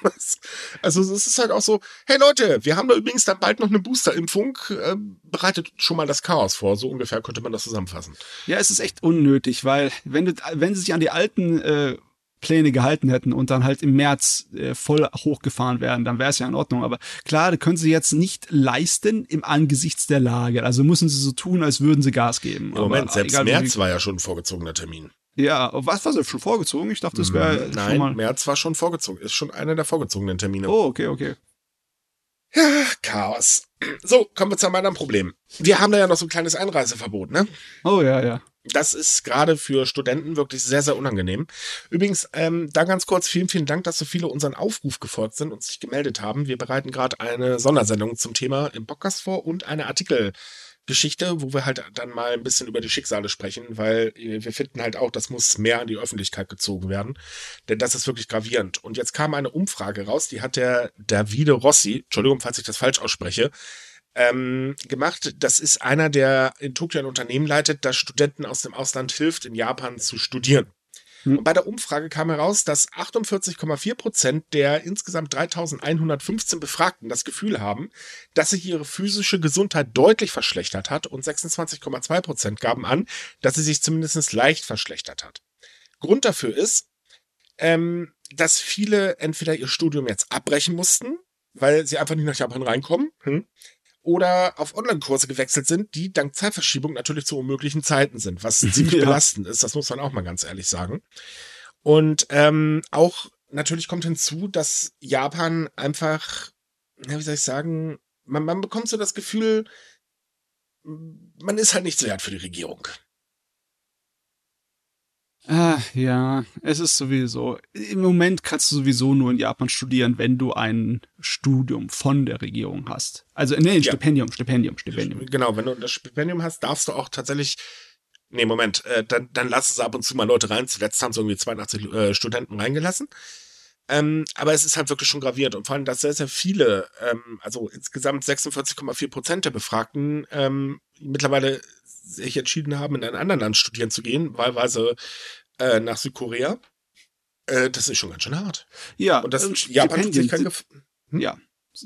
Also es ist halt auch so, hey Leute, wir haben da übrigens dann bald noch eine Boosterimpfung, äh, bereitet schon mal das Chaos vor. So ungefähr könnte man das zusammenfassen. Ja, es ist echt unnötig, weil wenn, du, wenn sie sich an die alten äh, Pläne gehalten hätten und dann halt im März äh, voll hochgefahren werden, dann wäre es ja in Ordnung. Aber klar, können sie jetzt nicht leisten im Angesichts der Lage. Also müssen sie so tun, als würden sie Gas geben. Im Moment, selbst egal, März war ja schon ein vorgezogener Termin. Ja, was war das schon vorgezogen? Ich dachte, das wäre. Mhm. Nein, mal März war schon vorgezogen. Ist schon einer der vorgezogenen Termine. Oh, okay, okay. Ja, Chaos. So, kommen wir zu einem anderen Problem. Wir haben da ja noch so ein kleines Einreiseverbot, ne? Oh, ja, ja. Das ist gerade für Studenten wirklich sehr, sehr unangenehm. Übrigens, ähm, da ganz kurz, vielen, vielen Dank, dass so viele unseren Aufruf gefolgt sind und sich gemeldet haben. Wir bereiten gerade eine Sondersendung zum Thema im Podcast vor und eine Artikel- Geschichte, wo wir halt dann mal ein bisschen über die Schicksale sprechen, weil wir finden halt auch, das muss mehr an die Öffentlichkeit gezogen werden, denn das ist wirklich gravierend. Und jetzt kam eine Umfrage raus, die hat der Davide Rossi, Entschuldigung, falls ich das falsch ausspreche, ähm, gemacht. Das ist einer, der in Tokio ein Unternehmen leitet, das Studenten aus dem Ausland hilft, in Japan zu studieren. Hm. Und bei der Umfrage kam heraus, dass 48,4 Prozent der insgesamt 3115 Befragten das Gefühl haben, dass sich ihre physische Gesundheit deutlich verschlechtert hat und 26,2 Prozent gaben an, dass sie sich zumindest leicht verschlechtert hat. Grund dafür ist, ähm, dass viele entweder ihr Studium jetzt abbrechen mussten, weil sie einfach nicht nach Japan reinkommen, hm, oder auf Online-Kurse gewechselt sind, die dank Zeitverschiebung natürlich zu unmöglichen Zeiten sind, was [laughs] ziemlich ja. belastend ist, das muss man auch mal ganz ehrlich sagen. Und ähm, auch natürlich kommt hinzu, dass Japan einfach, ja, wie soll ich sagen, man, man bekommt so das Gefühl, man ist halt nichts wert für die Regierung. Ah, ja, es ist sowieso. Im Moment kannst du sowieso nur in Japan studieren, wenn du ein Studium von der Regierung hast. Also, nee, ein ja. Stipendium, Stipendium, Stipendium. Genau, wenn du das Stipendium hast, darfst du auch tatsächlich. Nee, Moment, äh, dann, dann lassen sie ab und zu mal Leute rein. Zuletzt haben sie irgendwie 82 äh, Studenten reingelassen. Ähm, aber es ist halt wirklich schon graviert und vor allem, dass sehr, sehr viele, ähm, also insgesamt 46,4 Prozent der Befragten ähm, mittlerweile sich entschieden haben, in ein anderes Land studieren zu gehen, wahlweise äh, nach Südkorea. Äh, das ist schon ganz schön hart. Ja, und das ähm, Japan tut sich kein Gef hm? Ja,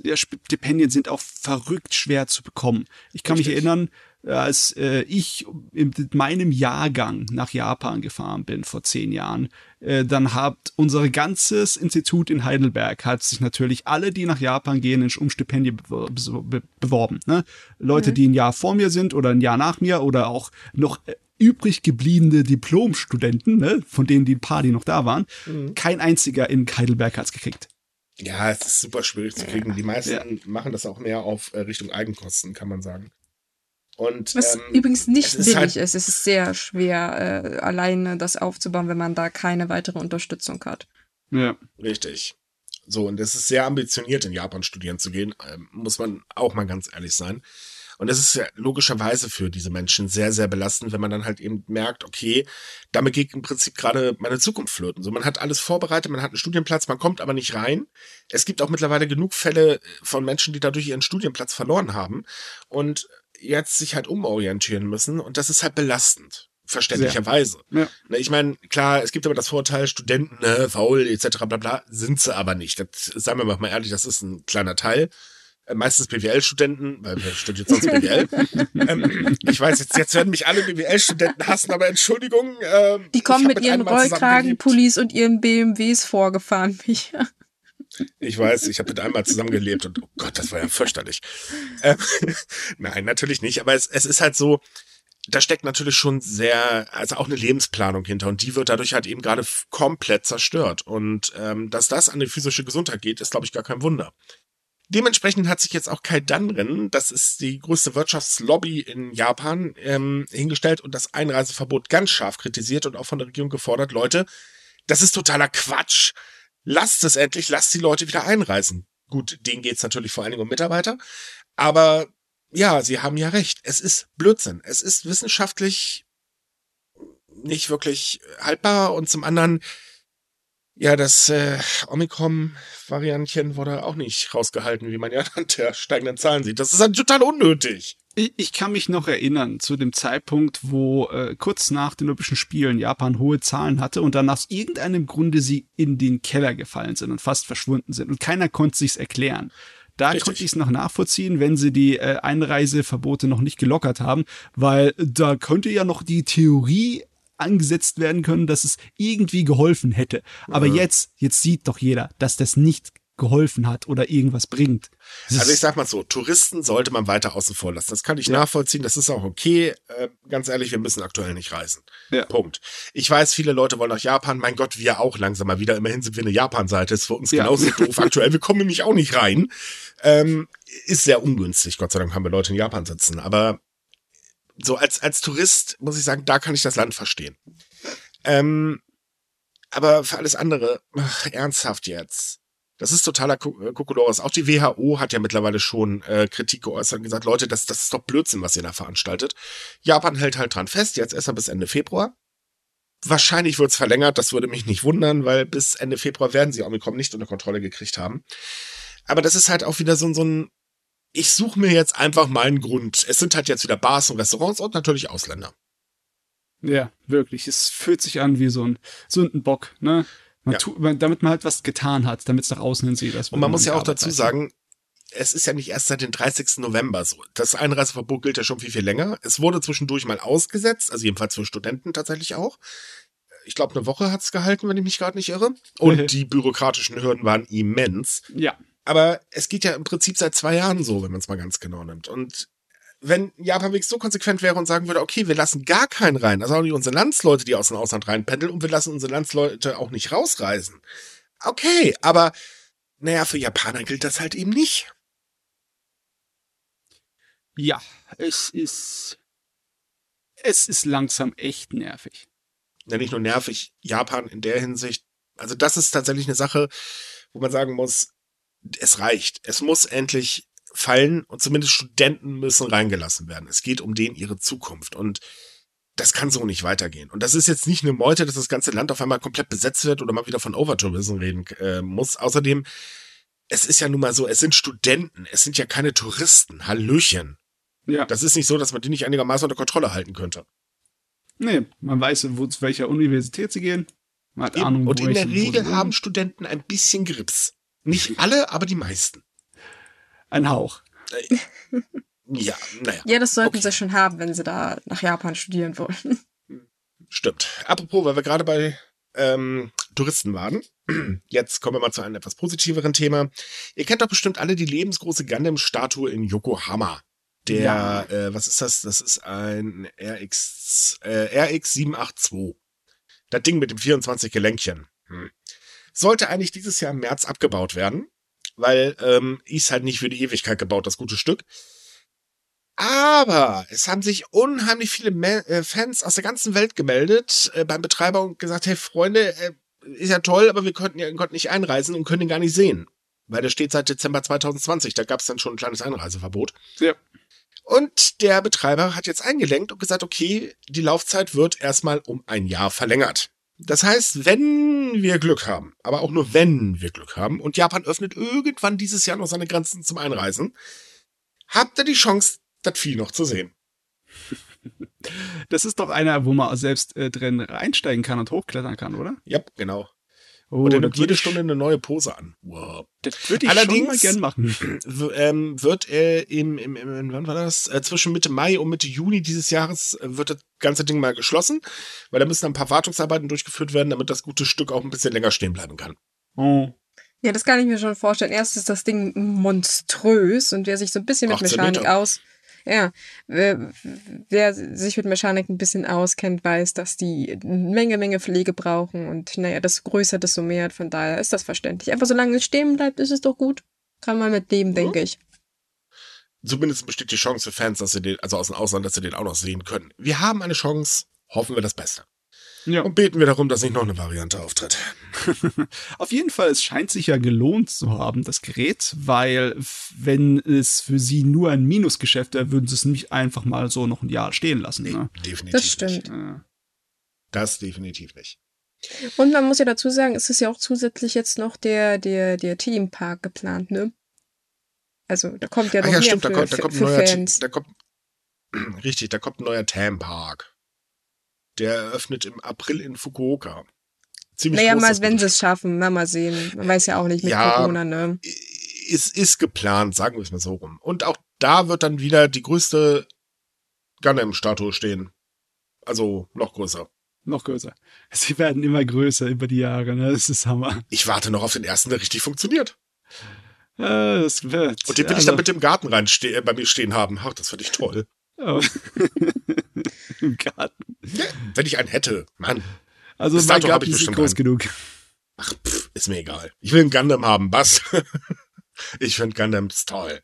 ja, Stipendien sind auch verrückt schwer zu bekommen. Ich kann Richtig. mich erinnern, als äh, ich in meinem Jahrgang nach Japan gefahren bin vor zehn Jahren, äh, dann hat unser ganzes Institut in Heidelberg hat sich natürlich alle, die nach Japan gehen, um Stipendien beworben. Ne? Leute, mhm. die ein Jahr vor mir sind oder ein Jahr nach mir oder auch noch äh, übrig gebliebene Diplomstudenten, ne, von denen die ein paar, die noch da waren, mhm. kein einziger in Heidelberg hat's gekriegt. Ja, es ist super schwierig zu kriegen. Die meisten ja. machen das auch mehr auf äh, Richtung Eigenkosten, kann man sagen. Und, Was ähm, übrigens nicht billig halt ist. Es ist sehr schwer, äh, alleine das aufzubauen, wenn man da keine weitere Unterstützung hat. Ja. Richtig. So, und es ist sehr ambitioniert, in Japan studieren zu gehen, äh, muss man auch mal ganz ehrlich sein. Und es ist ja logischerweise für diese Menschen sehr, sehr belastend, wenn man dann halt eben merkt, okay, damit geht im Prinzip gerade meine Zukunft flöten. So, man hat alles vorbereitet, man hat einen Studienplatz, man kommt aber nicht rein. Es gibt auch mittlerweile genug Fälle von Menschen, die dadurch ihren Studienplatz verloren haben und jetzt sich halt umorientieren müssen. Und das ist halt belastend verständlicherweise. Ja. Ne, ich meine, klar, es gibt aber das Vorteil, Studenten, ne, faul, etc., bla bla, sind sie aber nicht. Das, sagen wir mal ehrlich, das ist ein kleiner Teil. Äh, meistens BWL-Studenten, weil wer studiert sonst BWL? [laughs] ähm, ich weiß, jetzt, jetzt werden mich alle BWL-Studenten hassen, aber Entschuldigung. Ähm, Die kommen mit, mit ihren Rollkragenpullis und ihren BMWs vorgefahren, Micha. Ich weiß, ich habe mit einmal zusammengelebt und oh Gott, das war ja fürchterlich. Ähm, [laughs] nein, natürlich nicht, aber es, es ist halt so, da steckt natürlich schon sehr, also auch eine Lebensplanung hinter und die wird dadurch halt eben gerade komplett zerstört. Und ähm, dass das an die physische Gesundheit geht, ist, glaube ich, gar kein Wunder. Dementsprechend hat sich jetzt auch Kai Danren, das ist die größte Wirtschaftslobby in Japan, ähm, hingestellt und das Einreiseverbot ganz scharf kritisiert und auch von der Regierung gefordert, Leute, das ist totaler Quatsch. Lasst es endlich, lasst die Leute wieder einreisen. Gut, denen geht's natürlich vor allen Dingen um Mitarbeiter, aber ja, sie haben ja recht. Es ist Blödsinn. Es ist wissenschaftlich nicht wirklich haltbar und zum anderen ja, das äh, Omikron-Variantchen wurde auch nicht rausgehalten, wie man ja [laughs] an der steigenden Zahlen sieht. Das ist halt total unnötig. Ich, ich kann mich noch erinnern zu dem Zeitpunkt, wo äh, kurz nach den Olympischen Spielen Japan hohe Zahlen hatte und dann aus irgendeinem Grunde sie in den Keller gefallen sind und fast verschwunden sind und keiner konnte sich's erklären. Da Richtig. konnte ich es noch nachvollziehen, wenn sie die äh, Einreiseverbote noch nicht gelockert haben, weil da könnte ja noch die Theorie angesetzt werden können, dass es irgendwie geholfen hätte. Aber mhm. jetzt, jetzt sieht doch jeder, dass das nicht geholfen hat oder irgendwas bringt. Das also ich sag mal so, Touristen sollte man weiter außen vor lassen. Das kann ich ja. nachvollziehen, das ist auch okay. Äh, ganz ehrlich, wir müssen aktuell nicht reisen. Ja. Punkt. Ich weiß, viele Leute wollen nach Japan. Mein Gott, wir auch langsam mal wieder. Immerhin sind wir eine Japan-Seite. Ist für uns ja. genauso [laughs] doof aktuell. Wir kommen nämlich auch nicht rein. Ähm, ist sehr ungünstig. Gott sei Dank haben wir Leute in Japan sitzen. Aber so als, als Tourist muss ich sagen, da kann ich das Land verstehen. Ähm, aber für alles andere, ach, ernsthaft jetzt. Das ist totaler äh, Kokolores. Auch die WHO hat ja mittlerweile schon äh, Kritik geäußert und gesagt, Leute, das, das ist doch Blödsinn, was ihr da veranstaltet. Japan hält halt dran fest, jetzt erst bis Ende Februar. Wahrscheinlich wird es verlängert, das würde mich nicht wundern, weil bis Ende Februar werden sie Omikron nicht unter Kontrolle gekriegt haben. Aber das ist halt auch wieder so, so ein, ich suche mir jetzt einfach mal einen Grund. Es sind halt jetzt wieder Bars und Restaurants und natürlich Ausländer. Ja, wirklich. Es fühlt sich an wie so ein Sündenbock, ne? Man ja. tut, damit man halt was getan hat, damit es nach außen hin sieht. Und man muss ja auch dazu sagen, es ist ja nicht erst seit dem 30. November so. Das Einreiseverbot gilt ja schon viel, viel länger. Es wurde zwischendurch mal ausgesetzt, also jedenfalls für Studenten tatsächlich auch. Ich glaube, eine Woche hat es gehalten, wenn ich mich gerade nicht irre. Und [laughs] die bürokratischen Hürden waren immens. Ja. Aber es geht ja im Prinzip seit zwei Jahren so, wenn man es mal ganz genau nimmt. Und wenn Japan wirklich so konsequent wäre und sagen würde, okay, wir lassen gar keinen rein, also auch nicht unsere Landsleute, die aus dem Ausland reinpendeln und wir lassen unsere Landsleute auch nicht rausreisen. Okay, aber naja, für Japaner gilt das halt eben nicht. Ja, es ist, es ist langsam echt nervig. Ja, nicht nur nervig, Japan in der Hinsicht, also das ist tatsächlich eine Sache, wo man sagen muss, es reicht. Es muss endlich fallen und zumindest Studenten müssen reingelassen werden. Es geht um denen ihre Zukunft und das kann so nicht weitergehen. Und das ist jetzt nicht eine Meute, dass das ganze Land auf einmal komplett besetzt wird oder mal wieder von Overtourism reden äh, muss. Außerdem, es ist ja nun mal so, es sind Studenten, es sind ja keine Touristen. Hallöchen. Ja. Das ist nicht so, dass man die nicht einigermaßen unter Kontrolle halten könnte. Nee, man weiß, wo, zu welcher Universität sie gehen. Man hat Eben. Ahnung, Und in der Regel haben Studenten ein bisschen Grips. Nicht alle, aber die meisten ein Hauch. Ja, naja. Ja, das sollten okay. sie schon haben, wenn sie da nach Japan studieren wollen. Stimmt. Apropos, weil wir gerade bei ähm, Touristen waren. Jetzt kommen wir mal zu einem etwas positiveren Thema. Ihr kennt doch bestimmt alle die lebensgroße Gundam-Statue in Yokohama. Der, ja. äh, was ist das? Das ist ein RX, äh, RX 782. Das Ding mit dem 24 Gelenkchen. Hm. Sollte eigentlich dieses Jahr im März abgebaut werden weil ähm, ist halt nicht für die Ewigkeit gebaut, das gute Stück. Aber es haben sich unheimlich viele Me äh, Fans aus der ganzen Welt gemeldet äh, beim Betreiber und gesagt, hey Freunde, äh, ist ja toll, aber wir konnten ja konnten nicht einreisen und können ihn gar nicht sehen. Weil der steht seit Dezember 2020, da gab es dann schon ein kleines Einreiseverbot. Ja. Und der Betreiber hat jetzt eingelenkt und gesagt, okay, die Laufzeit wird erstmal um ein Jahr verlängert. Das heißt, wenn wir Glück haben, aber auch nur wenn wir Glück haben und Japan öffnet irgendwann dieses Jahr noch seine Grenzen zum Einreisen, habt ihr die Chance, das Vieh noch zu sehen. Das ist doch einer, wo man selbst äh, drin reinsteigen kann und hochklettern kann, oder? Ja, genau. Oh, und er nimmt jede Stunde eine neue Pose an. Wow. Das würde ich Allerdings, schon mal gern machen. [clears throat] Ähm, wird er im, im, im, wann war das? Äh, zwischen Mitte Mai und Mitte Juni dieses Jahres äh, wird das ganze Ding mal geschlossen, weil da müssen ein paar Wartungsarbeiten durchgeführt werden, damit das gute Stück auch ein bisschen länger stehen bleiben kann. Oh. Ja, das kann ich mir schon vorstellen. Erst ist das Ding monströs und wer sich so ein bisschen mit Mechanik Meter. aus ja, wer, wer, sich mit Mechanik ein bisschen auskennt, weiß, dass die eine Menge, Menge Pflege brauchen und naja, das größer, desto mehr. Von daher ist das verständlich. Einfach solange es stehen bleibt, ist es doch gut. Kann man mit leben, mhm. denke ich. Zumindest besteht die Chance für Fans, dass sie den, also aus dem Ausland, dass sie den auch noch sehen können. Wir haben eine Chance, hoffen wir das Beste. Ja. Und beten wir darum, dass nicht noch eine Variante auftritt. [laughs] Auf jeden Fall, es scheint sich ja gelohnt zu haben, das Gerät, weil wenn es für sie nur ein Minusgeschäft wäre, würden sie es nicht einfach mal so noch ein Jahr stehen lassen. Nee, ne? definitiv das stimmt. Nicht. Das definitiv nicht. Und man muss ja dazu sagen, es ist ja auch zusätzlich jetzt noch der, der, der Themenpark geplant, ne? Also da kommt ja noch Ach ja, mehr stimmt, für, da kommt, da kommt für, ein neuer, Fans. Da kommt, [clears throat] richtig, da kommt ein neuer Themenpark. Der eröffnet im April in Fukuoka. Ziemlich naja, mal, wenn sie es schaffen, na, mal sehen. Man weiß ja auch nicht mit ja, Corona, ne? Es ist geplant, sagen wir es mal so rum. Und auch da wird dann wieder die größte Gundam-Statue stehen. Also noch größer. Noch größer. Sie werden immer größer über die Jahre, ne? Das ist Hammer. Ich warte noch auf den ersten, der richtig funktioniert. Ja, das wird. Und den will also, ich dann mit dem Garten rein äh, bei mir stehen haben. Ach, das finde ich toll. Oh. [laughs] Im Garten. Ja, wenn ich einen hätte, Mann. Also Bis mein Garten ist nicht groß einen. genug. Ach, pff, ist mir egal. Ich will einen Gundam haben, was? [laughs] ich finde Gundams toll.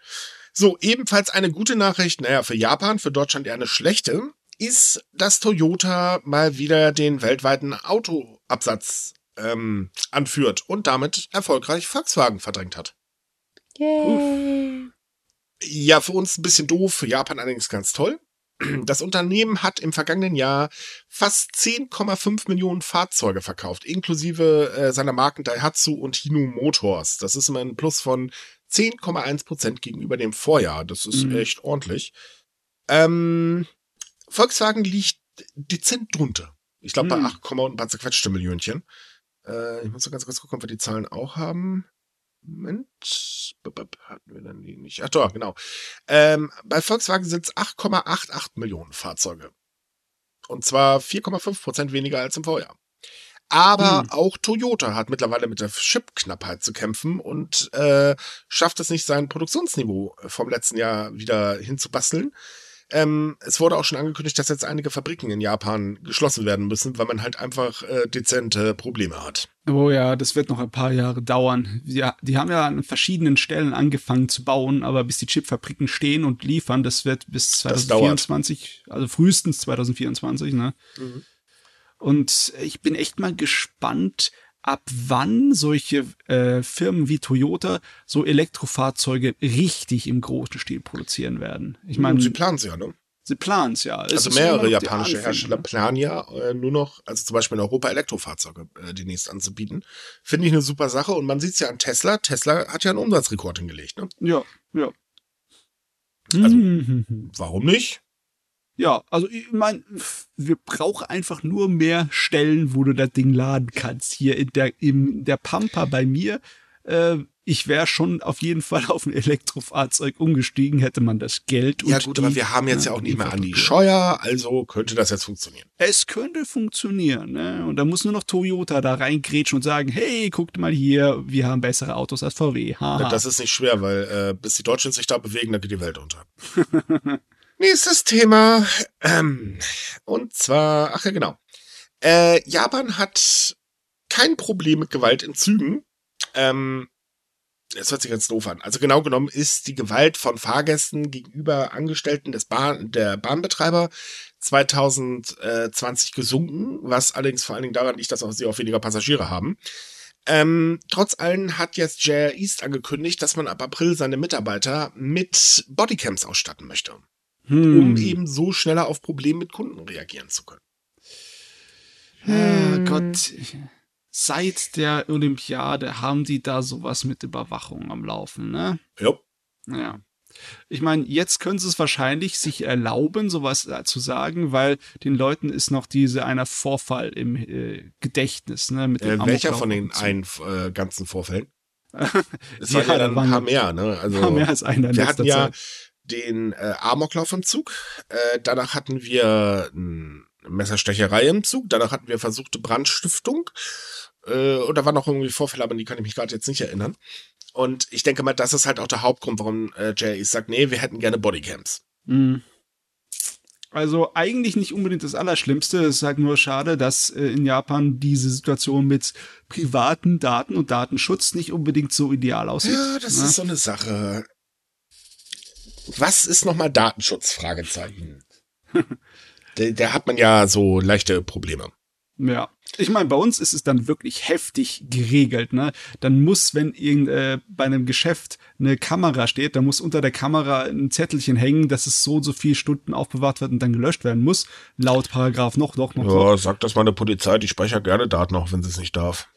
So, ebenfalls eine gute Nachricht, naja, für Japan, für Deutschland eher eine schlechte, ist, dass Toyota mal wieder den weltweiten Autoabsatz ähm, anführt und damit erfolgreich Volkswagen verdrängt hat. Yay. Ja, für uns ein bisschen doof, für Japan allerdings ganz toll. Das Unternehmen hat im vergangenen Jahr fast 10,5 Millionen Fahrzeuge verkauft, inklusive äh, seiner Marken Daihatsu und Hino Motors. Das ist immer ein Plus von 10,1 Prozent gegenüber dem Vorjahr. Das ist Mhm. echt ordentlich. Ähm, Volkswagen liegt dezent drunter. Ich glaube bei Mhm. 8, und ein paar zerquetschte Millionchen. Äh, ich muss noch ganz kurz gucken, ob wir die Zahlen auch haben. Moment. Hatten wir dann die nicht? Ach doch, genau. Ähm, bei Volkswagen sind es 8,88 Millionen Fahrzeuge. Und zwar 4,5 Prozent weniger als im Vorjahr. Aber Hm. auch Toyota hat mittlerweile mit der Chipknappheit zu kämpfen und äh, schafft es nicht, sein Produktionsniveau vom letzten Jahr wieder hinzubasteln. Ähm, es wurde auch schon angekündigt, dass jetzt einige Fabriken in Japan geschlossen werden müssen, weil man halt einfach äh, dezente Probleme hat. Oh ja, das wird noch ein paar Jahre dauern. Ja, die haben ja an verschiedenen Stellen angefangen zu bauen, aber bis die Chipfabriken stehen und liefern, das wird bis Das dauert. 2024, also frühestens 2024, ne? Und ich bin echt mal gespannt, ab wann solche äh, Firmen wie Toyota so Elektrofahrzeuge richtig im großen Stil produzieren werden. Ich meine, Und sie sie, planen es ja, ne? planen es ja. Es Also mehrere japanische Anfänge, Hersteller ne? planen ja äh, nur noch, also zum Beispiel in Europa Elektrofahrzeuge äh, demnächst anzubieten. Finde ich eine super Sache und man sieht es ja an Tesla. Tesla hat ja einen Umsatzrekord hingelegt, ne? Ja, ja. Also- Mhm. Warum nicht? Ja, also ich meine, wir brauchen einfach nur mehr Stellen, wo du das Ding laden kannst. Hier in der, in der Pampa bei mir, äh, ich wäre schon auf jeden Fall auf ein Elektrofahrzeug umgestiegen, hätte man das Geld. Ja gut, die, aber wir haben jetzt ja auch nicht mehr Andi Infrastruktur. Scheuer, also könnte das jetzt funktionieren. Es könnte funktionieren, ne? Und da muss nur noch Toyota da reingrätschen und sagen, hey, guckt mal hier, wir haben bessere Autos als VW. Haha. Das ist nicht schwer, weil äh, bis die Deutschen sich da bewegen, da geht die Welt unter. [laughs] Nächstes Thema. Ähm, und zwar, ach ja, genau. Äh, Japan hat kein Problem mit Gewalt in Zügen. Ähm, das hört sich ganz doof an. Also genau genommen ist die Gewalt von Fahrgästen gegenüber Angestellten des Bahn, der Bahnbetreiber 2020 gesunken, was allerdings vor allen Dingen daran liegt, dass auch sie auch weniger Passagiere haben. Ähm, trotz allem hat jetzt JR East angekündigt, dass man ab April seine Mitarbeiter mit Bodycams ausstatten möchte, Hm. um eben so schneller auf Probleme mit Kunden reagieren zu können. Ah, Hm. Gott, seit der Olympiade haben die da sowas mit Überwachung am Laufen, ne? Ja. Ja. Ich meine, jetzt können sie es wahrscheinlich sich erlauben, sowas zu sagen, weil den Leuten ist noch diese einer Vorfall im äh, Gedächtnis, ne? Mit Äh, welcher von den und so. ein, äh, ganzen Vorfällen? [laughs] Es Ja, waren ja da dann ein paar ja- mehr, ne? Also, Ja, mehr als einer in wir hatten ja Zeit. Den äh, Amoklauf im Zug, äh, danach hatten wir eine Messerstecherei im Zug, danach hatten wir versuchte Brandstiftung äh, und da waren noch irgendwie Vorfälle, aber die kann ich mich gerade jetzt nicht erinnern. Und ich denke mal, das ist halt auch der Hauptgrund, warum äh, JR sagt, nee, wir hätten gerne Bodycams. Mhm. Also eigentlich nicht unbedingt das Allerschlimmste. Es ist halt nur schade, dass äh, in Japan diese Situation mit privaten Daten und Datenschutz nicht unbedingt so ideal aussieht. Ja, das ne? ist so eine Sache. Was ist nochmal Datenschutz? Fragezeichen. [laughs] da, da hat man ja so leichte Probleme. Ja. Ich meine, bei uns ist es dann wirklich heftig geregelt, ne? Dann muss, wenn irgend äh, bei einem Geschäft eine Kamera steht, dann muss unter der Kamera ein Zettelchen hängen, dass es so und so viele Stunden aufbewahrt wird und dann gelöscht werden muss. Laut Paragraph noch, noch, noch. noch. Ja, sagt das mal eine Polizei, die speichert gerne Daten, auch wenn sie es nicht darf.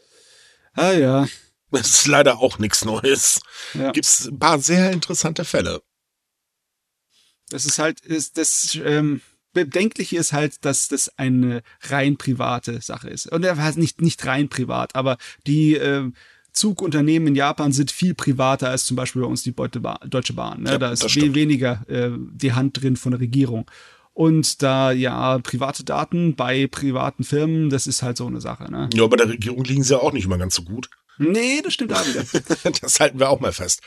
Ah ja. Das ist leider auch nichts Neues. ja. Gibt's ein paar sehr interessante Fälle. Das ist halt, ist das ähm, Bedenkliche ist halt, dass das eine rein private Sache ist. Und er war nicht, nicht rein privat, aber die äh, Zugunternehmen in Japan sind viel privater als zum Beispiel bei uns die Deutsche Bahn. Deutsche Bahn ne? Ja, da das ist we weniger äh, die Hand drin von der Regierung. Und da, ja, private Daten bei privaten Firmen, das ist halt so eine Sache, ne? Ja, bei der Regierung liegen sie auch nicht immer ganz so gut. Nee, das stimmt auch wieder. [laughs] Das halten wir auch mal fest.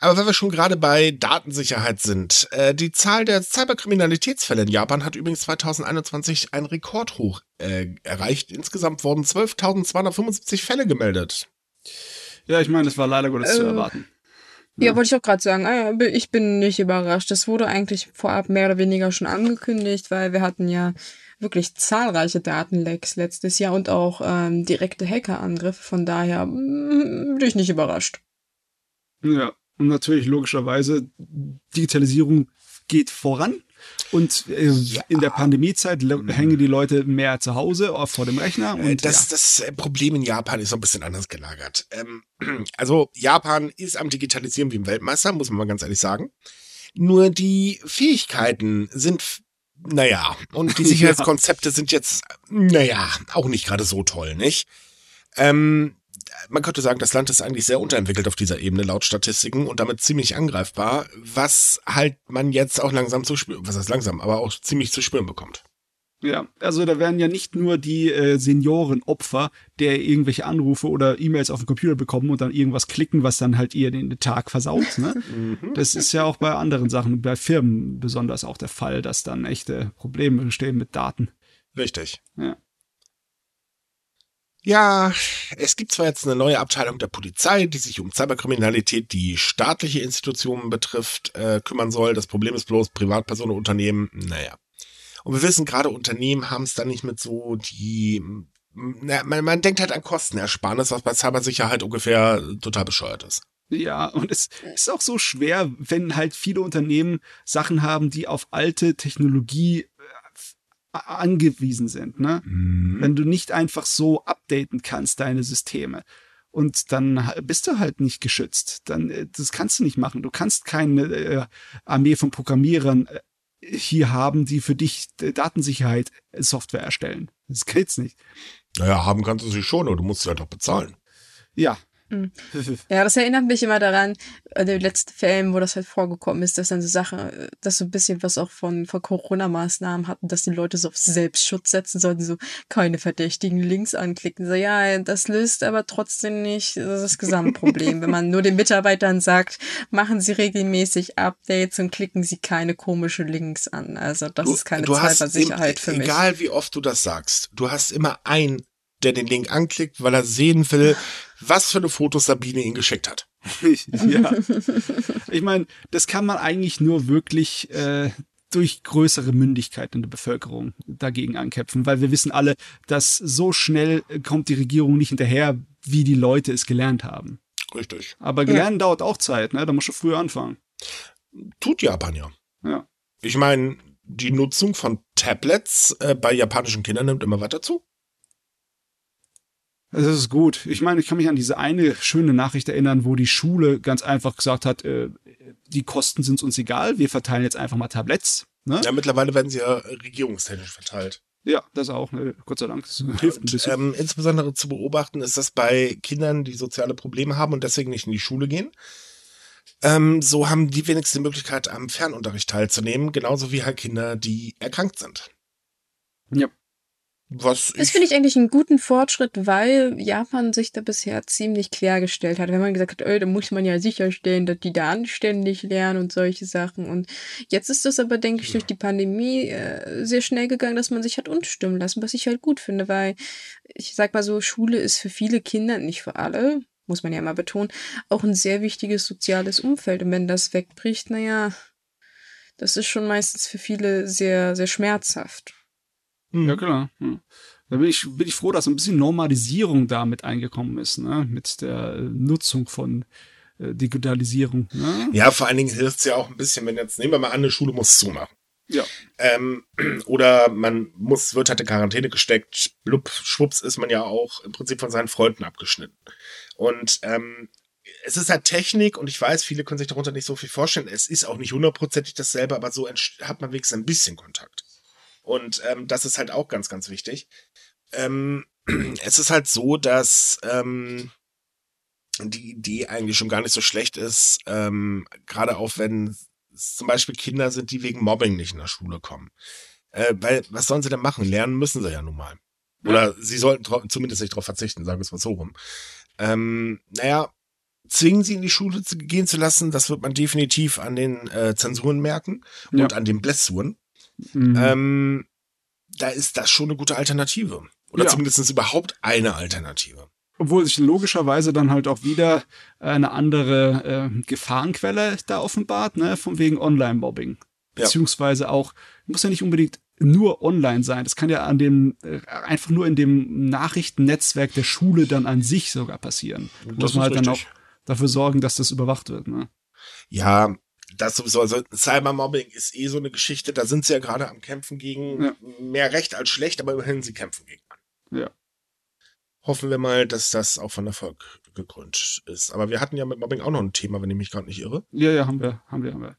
Aber wenn wir schon gerade bei Datensicherheit sind, äh, die Zahl der Cyberkriminalitätsfälle in Japan hat übrigens 2021 einen Rekordhoch äh, erreicht. Insgesamt wurden 12.275 Fälle gemeldet. ja, ich meine, das war leider Gottes zu Äh, erwarten. Ja, wollte ich auch gerade sagen. Ah, ja, Ich bin nicht überrascht. Das wurde eigentlich vorab mehr oder weniger schon angekündigt, weil wir hatten ja wirklich zahlreiche Datenlecks letztes Jahr und auch ähm, direkte Hackerangriffe. Von daher mm, bin ich nicht überrascht. Ja, und natürlich logischerweise, Digitalisierung geht voran. Und äh, ja. in der Pandemiezeit hängen die Leute mehr zu Hause vor dem Rechner. Äh, und, das, ja. das äh, Problem in Japan ist so ein bisschen anders gelagert. Ähm, [clears throat] also Japan ist am Digitalisieren wie ein Weltmeister, muss man mal ganz ehrlich sagen. Nur die Fähigkeiten sind, naja, und die [laughs] Sicherheitskonzepte sind jetzt, naja, auch nicht gerade so toll, nicht? Ähm, man könnte sagen, das Land ist eigentlich sehr unterentwickelt auf dieser Ebene laut Statistiken und damit ziemlich angreifbar, was halt man jetzt auch langsam zu spüren, was heißt langsam, aber auch ziemlich zu spüren bekommt. Ja, also da werden ja nicht nur die äh, Senioren Opfer, der irgendwelche Anrufe oder E-Mails auf dem Computer bekommen und dann irgendwas klicken, was dann halt ihr den Tag versaut. Ne? [laughs] Mhm. das ist ja auch bei anderen Sachen, bei Firmen besonders auch der Fall, dass dann echte Probleme entstehen mit Daten. Richtig. Ja. Ja, es gibt zwar jetzt eine neue Abteilung der Polizei, die sich um Cyberkriminalität, die staatliche Institutionen betrifft, äh, kümmern soll. Das Problem ist bloß Privatpersonen, Unternehmen, naja. Und wir wissen, gerade Unternehmen haben es dann nicht mit so die, na, man, man denkt halt an Kostenersparnis, was bei Cybersicherheit ungefähr total bescheuert ist. Ja, und es ist auch so schwer, wenn halt viele Unternehmen Sachen haben, die auf alte Technologie angewiesen sind, ne? Mhm. Wenn du nicht einfach so updaten kannst, deine Systeme. Und dann bist du halt nicht geschützt. Dann, äh, das kannst du nicht machen. Du kannst keine äh, Armee von Programmierern äh, hier haben, die für dich Datensicherheit Software erstellen. Das geht's nicht. Naja, haben kannst du sie schon, aber du musst sie halt auch bezahlen. Ja. [laughs] Ja, das erinnert mich immer daran, an den letzten Fällen, wo das halt vorgekommen ist, dass dann so Sachen, dass so ein bisschen was auch von, von Corona-Maßnahmen hatten, dass die Leute so auf Selbstschutz setzen sollten, so keine verdächtigen Links anklicken. So, ja, das löst aber trotzdem nicht das Gesamtproblem. Wenn man nur den Mitarbeitern sagt, machen sie regelmäßig Updates und klicken sie keine komischen Links an. Also, das du, ist keine Cybersicherheit für mich. Egal wie oft du das sagst, du hast immer ein der den Link anklickt, weil er sehen will, was für eine Fotos Sabine ihn geschickt hat. ja. Ich meine, das kann man eigentlich nur wirklich äh, durch größere Mündigkeit in der Bevölkerung dagegen ankämpfen, weil wir wissen alle, dass so schnell kommt die Regierung nicht hinterher, wie die Leute es gelernt haben. Richtig. Aber Lernen ja. dauert auch Zeit, ne? Da musst du früher anfangen. Tut Japan ja. Ja. Ich meine, die Nutzung von Tablets äh, bei japanischen Kindern nimmt immer weiter zu. Das ist gut. Ich meine, ich kann mich an diese eine schöne Nachricht erinnern, wo die Schule ganz einfach gesagt hat, äh, die Kosten sind uns egal, wir verteilen jetzt einfach mal Tabletts. Ne? Ja, mittlerweile werden sie ja regierungstechnisch verteilt. Ja, das auch, ne? Gott sei Dank. Das hilft ein bisschen. Ähm, insbesondere zu beobachten ist das bei Kindern, die soziale Probleme haben und deswegen nicht in die Schule gehen. Ähm, so haben die wenigstens die Möglichkeit, am Fernunterricht teilzunehmen, genauso wie halt Kinder, die erkrankt sind. Ja. Was das finde ich eigentlich einen guten Fortschritt, weil Japan sich da bisher ziemlich quergestellt hat. Wenn man gesagt hat, oh, da muss man ja sicherstellen, dass die da anständig lernen und solche Sachen. Und jetzt ist das aber, denke ich, durch die Pandemie äh, sehr schnell gegangen, dass man sich hat unstimmen lassen, was ich halt gut finde, weil ich sag mal so, Schule ist für viele Kinder, nicht für alle, muss man ja mal betonen, auch ein sehr wichtiges soziales Umfeld. Und wenn das wegbricht, naja, das ist schon meistens für viele sehr, sehr schmerzhaft. Mhm. Ja, klar. Ja. Da bin ich, bin ich froh, dass ein bisschen Normalisierung da mit eingekommen ist, ne? mit der Nutzung von äh, Digitalisierung. Ne? Ja, vor allen Dingen hilft es ja auch ein bisschen, wenn jetzt, nehmen wir mal an, eine Schule muss zumachen. Ja. Ähm, [clears throat] oder man muss, wird halt in Quarantäne gesteckt, blub, schwupps ist man ja auch im Prinzip von seinen Freunden abgeschnitten. Und ähm, es ist halt Technik und ich weiß, viele können sich darunter nicht so viel vorstellen. Es ist auch nicht hundertprozentig dasselbe, aber so hat man wenigstens ein bisschen Kontakt. Und ähm, das ist halt auch ganz, ganz wichtig. Ähm, [clears throat] es ist halt so, dass ähm, die Idee eigentlich schon gar nicht so schlecht ist, ähm, gerade auch wenn es zum Beispiel Kinder sind, die wegen Mobbing nicht in der Schule kommen. Äh, weil, was sollen sie denn machen? Lernen müssen sie ja nun mal. Oder sie sollten zumindest nicht darauf verzichten, sagen wir es mal so rum. Ähm, naja, zwingen sie in die Schule zu gehen zu lassen, das wird man definitiv an den äh, Zensuren merken ja. und an den Blessuren. Mhm. Ähm, da ist das schon eine gute Alternative. Oder ja. zumindest überhaupt eine Alternative. Obwohl sich logischerweise dann halt auch wieder eine andere äh, Gefahrenquelle da offenbart, ne, von wegen Online-Mobbing. beziehungsweise auch, muss ja nicht unbedingt nur online sein. Das kann ja an dem, äh, einfach nur in dem Nachrichtennetzwerk der Schule dann an sich sogar passieren. Da muss man halt richtig. dann auch dafür sorgen, dass das überwacht wird. Ne? Ja, das sowieso, also Cybermobbing ist eh so eine Geschichte, da sind sie ja gerade am Kämpfen gegen ja. mehr Recht als schlecht, aber immerhin sie kämpfen gegen an. Ja. Hoffen wir mal, dass das auch von Erfolg gekrönt ist. Aber wir hatten ja mit Mobbing auch noch ein Thema, wenn ich mich gerade nicht irre. Ja, ja, haben wir, haben wir, haben wir.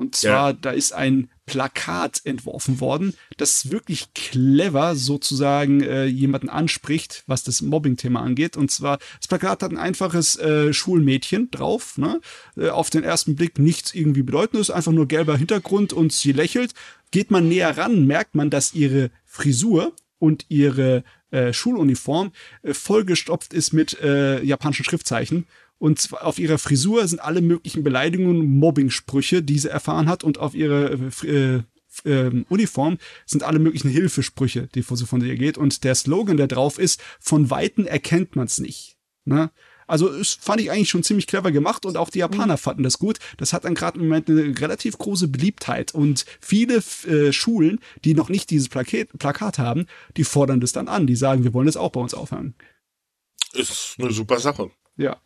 Und zwar, ja. da ist ein Plakat entworfen worden, das wirklich clever sozusagen äh, jemanden anspricht, was das Mobbing-Thema angeht. Und zwar, das Plakat hat ein einfaches äh, Schulmädchen drauf, ne? Äh, auf den ersten Blick nichts irgendwie bedeutendes, einfach nur gelber Hintergrund und sie lächelt. Geht man näher ran, merkt man, dass ihre Frisur und ihre äh, Schuluniform äh, vollgestopft ist mit äh, japanischen Schriftzeichen und auf ihrer Frisur sind alle möglichen Beleidigungen, Mobbing-Sprüche, die sie erfahren hat. Und auf ihrer äh, äh, Uniform sind alle möglichen Hilfesprüche, die sie von ihr geht. Und der Slogan, der drauf ist, von Weitem erkennt man's nicht. Ne? Also das fand ich eigentlich schon ziemlich clever gemacht und auch die Japaner mhm. fanden das gut. Das hat dann gerade im Moment eine relativ große Beliebtheit und viele äh, Schulen, die noch nicht dieses Plakat, Plakat haben, die fordern das dann an. Die sagen, wir wollen das auch bei uns aufhören. Ist eine super Sache. Ja.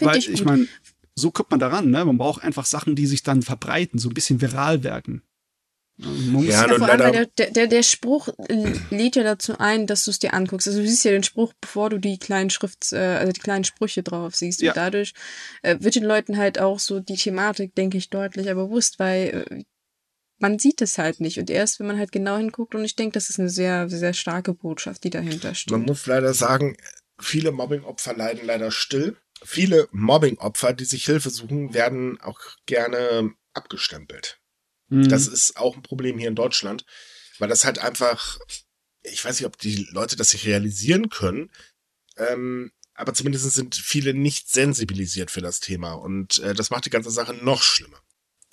Weil ich, ich meine, so kommt man daran, ne? Man braucht einfach Sachen, die sich dann verbreiten, so ein bisschen viral werden. Man ja, ja vor allem, der, der, der Spruch lädt ja dazu ein, dass du es dir anguckst. Also du siehst ja den Spruch, bevor du die kleinen Schrift, äh, also die kleinen Sprüche drauf siehst. Ja. Und dadurch äh, wird den Leuten halt auch so die Thematik, denke ich, deutlicher bewusst, weil äh, man sieht es halt nicht. Und erst, wenn man halt genau hinguckt, und ich denke, das ist eine sehr, sehr starke Botschaft, die dahinter steht. Man muss leider sagen, viele Mobbing-Opfer leiden leider still viele Mobbing-Opfer, die sich Hilfe suchen, werden auch gerne abgestempelt. Mhm. Das ist auch ein Problem hier in Deutschland, weil das halt einfach, ich weiß nicht, ob die Leute das sich realisieren können, ähm, aber zumindest sind viele nicht sensibilisiert für das Thema und äh, das macht die ganze Sache noch schlimmer.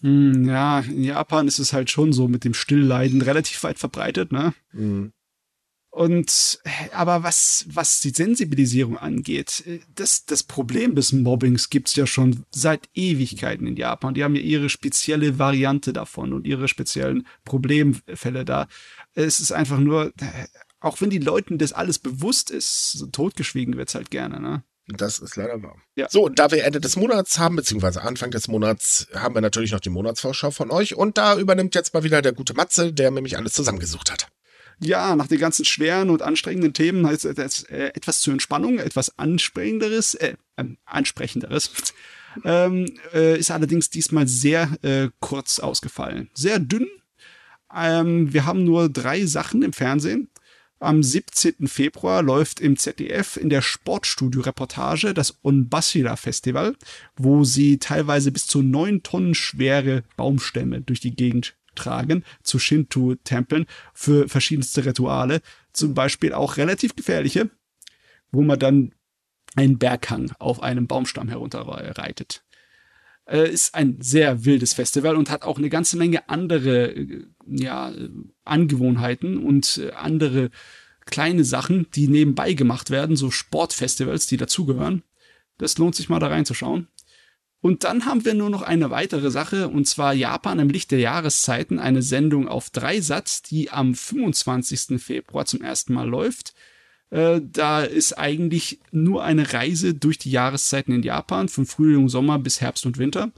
Hm, ja, in Japan ist es halt schon so mit dem Stillleiden relativ weit verbreitet, ne? Mhm. Und aber was, was die Sensibilisierung angeht, das, das Problem des Mobbings gibt's ja schon seit Ewigkeiten in Japan. Die haben ja ihre spezielle Variante davon und ihre speziellen Problemfälle da. Es ist einfach nur, auch wenn die Leuten das alles bewusst ist, so totgeschwiegen wird's halt gerne, ne? Das ist leider wahr. Ja. So, da wir Ende des Monats haben, beziehungsweise Anfang des Monats, haben wir natürlich noch die Monatsvorschau von euch. Und da übernimmt jetzt mal wieder der gute Matze, der nämlich alles zusammengesucht hat ja, nach den ganzen schweren und anstrengenden Themen heißt es äh, etwas zur Entspannung, etwas ansprechenderes, äh, äh, ansprechenderes. Ähm, äh, ist allerdings diesmal sehr äh, kurz ausgefallen. Sehr dünn. Ähm, wir haben nur drei Sachen im Fernsehen. Am 17. Februar läuft im ZDF in der Sportstudio-Reportage das Onbashira Festival, wo sie teilweise bis zu neun Tonnen schwere Baumstämme durch die Gegend tragen zu Shinto-Tempeln für verschiedenste Rituale, zum Beispiel auch relativ gefährliche, wo man dann einen Berghang auf einem Baumstamm herunterreitet. Äh, ist ein sehr wildes Festival und hat auch eine ganze Menge andere äh, ja, Angewohnheiten und äh, andere kleine Sachen, die nebenbei gemacht werden, so Sportfestivals, die dazugehören. Das lohnt sich mal da reinzuschauen. Und dann haben wir nur noch eine weitere Sache, und zwar Japan im Licht der Jahreszeiten, eine Sendung auf drei Satz, die am 25. Februar zum ersten Mal läuft. Äh, da ist eigentlich nur eine Reise durch die Jahreszeiten in Japan, von Frühling, Sommer bis Herbst und Winter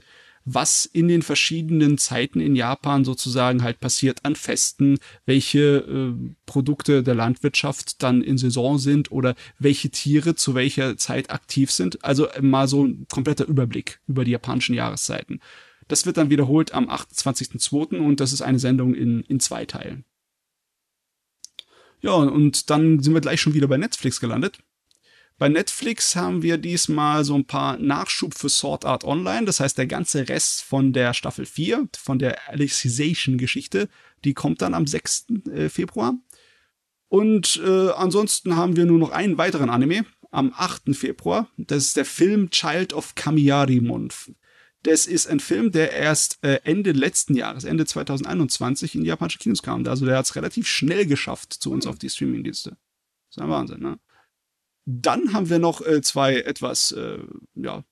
was in den verschiedenen Zeiten in Japan sozusagen halt passiert an Festen, welche äh, Produkte der Landwirtschaft dann in Saison sind oder welche Tiere zu welcher Zeit aktiv sind. Also mal so ein kompletter Überblick über die japanischen Jahreszeiten. Das wird dann wiederholt am 28.02. und das ist eine Sendung in, in zwei Teilen. Ja, und dann sind wir gleich schon wieder bei Netflix gelandet. Bei Netflix haben wir diesmal so ein paar Nachschub für Sword Art Online. Das heißt, der ganze Rest von der Staffel 4, von der Alicization-Geschichte, die kommt dann am 6. Äh, Februar. Und äh, ansonsten haben wir nur noch einen weiteren Anime am 8. Februar. Das ist der Film Child of Kamiyarimon. Das ist ein Film, der erst äh, Ende letzten Jahres, Ende 2021 in die japanische Kinos kam. Also der hat es relativ schnell geschafft zu uns auf die Streamingdienste. Das ist ein Wahnsinn, ne? Dann haben wir noch äh, zwei etwas, äh, ja,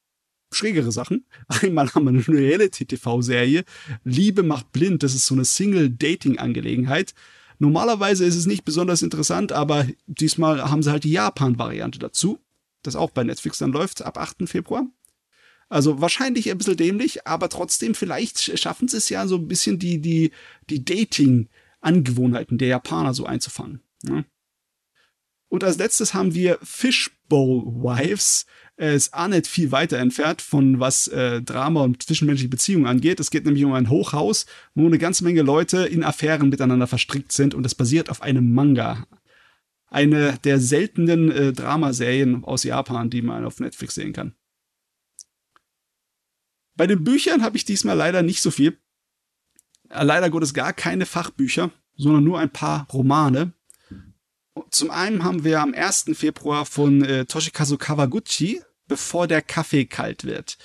schrägere Sachen. [laughs] Einmal haben wir eine Reality-TV-Serie. Liebe macht blind. Das ist so eine Single-Dating-Angelegenheit. Normalerweise ist es nicht besonders interessant, aber diesmal haben sie halt die Japan-Variante dazu. Das auch bei Netflix dann läuft ab 8. Februar. Also wahrscheinlich ein bisschen dämlich, aber trotzdem vielleicht schaffen sie es ja so ein bisschen die, die, die Dating-Angewohnheiten der Japaner so einzufangen. Ne? Und als letztes haben wir Fishbowl Wives. Er ist auch nicht viel weiter entfernt von was äh, Drama und zwischenmenschliche Beziehungen angeht. Es geht nämlich um ein Hochhaus, wo eine ganze Menge Leute in Affären miteinander verstrickt sind und es basiert auf einem Manga. Eine der seltenen äh, Dramaserien aus Japan, die man auf Netflix sehen kann. Bei den Büchern habe ich diesmal leider nicht so viel. Leider Gottes gar keine Fachbücher, sondern nur ein paar Romane. Zum einen haben wir am 1. Februar von äh, Toshikazu Kawaguchi, bevor der Kaffee kalt wird.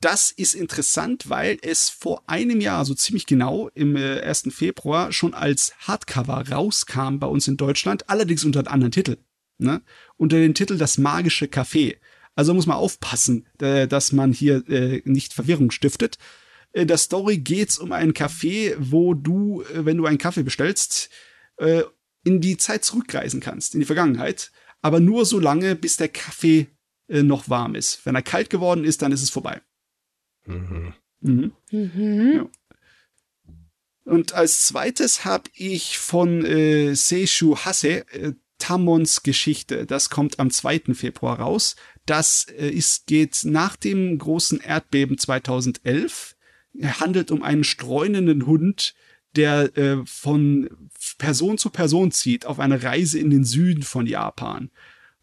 Das ist interessant, weil es vor einem Jahr, so ziemlich genau, im äh, 1. Februar schon als Hardcover rauskam bei uns in Deutschland, allerdings unter einem anderen Titel. Ne? Unter dem Titel Das magische Café. Also muss man aufpassen, äh, dass man hier äh, nicht Verwirrung stiftet. In der Story geht's um einen Café, wo du, äh, wenn du einen Kaffee bestellst, äh, in die Zeit zurückreisen kannst, in die Vergangenheit, aber nur so lange, bis der Kaffee äh, noch warm ist. Wenn er kalt geworden ist, dann ist es vorbei. Mhm. Mhm. Mhm. Ja. Und als zweites habe ich von äh, Seishu Hase äh, Tamons Geschichte. Das kommt am 2. Februar raus. Das äh, ist, geht nach dem großen Erdbeben 2011. Er handelt um einen streunenden Hund, der äh, von Person zu Person zieht auf eine Reise in den Süden von Japan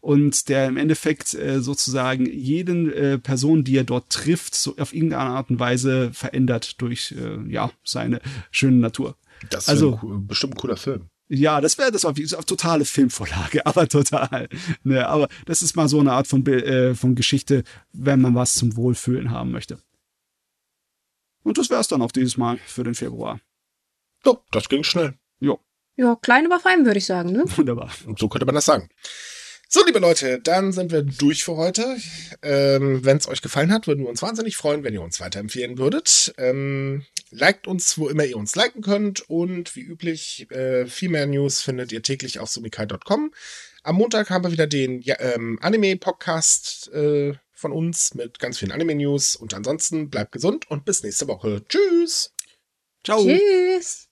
und der im Endeffekt äh, sozusagen jeden äh, Person, die er dort trifft, so auf irgendeine Art und Weise verändert durch äh, ja seine schöne Natur. Das ist also, ein, bestimmt ein cooler Film. Ja, das wäre das auf, auf totale Filmvorlage, [laughs] aber total. Ne, aber das ist mal so eine Art von, äh, von Geschichte, wenn man was zum Wohlfühlen haben möchte. Und das wäre es dann auch dieses Mal für den Februar. Ja, das ging schnell. Ja. Ja, klein, aber fein, würde ich sagen, ne? Wunderbar. Und so könnte man das sagen. So, liebe Leute, dann sind wir durch für heute. Ähm, wenn es euch gefallen hat, würden wir uns wahnsinnig freuen, wenn ihr uns weiterempfehlen würdet. Ähm, liked uns, wo immer ihr uns liken könnt. Und wie üblich, äh, viel mehr News findet ihr täglich auf sumikai.com. Am Montag haben wir wieder den ja, ähm, Anime-Podcast äh, von uns mit ganz vielen Anime-News. Und ansonsten bleibt gesund und bis nächste Woche. Tschüss. Ciao. Tschüss.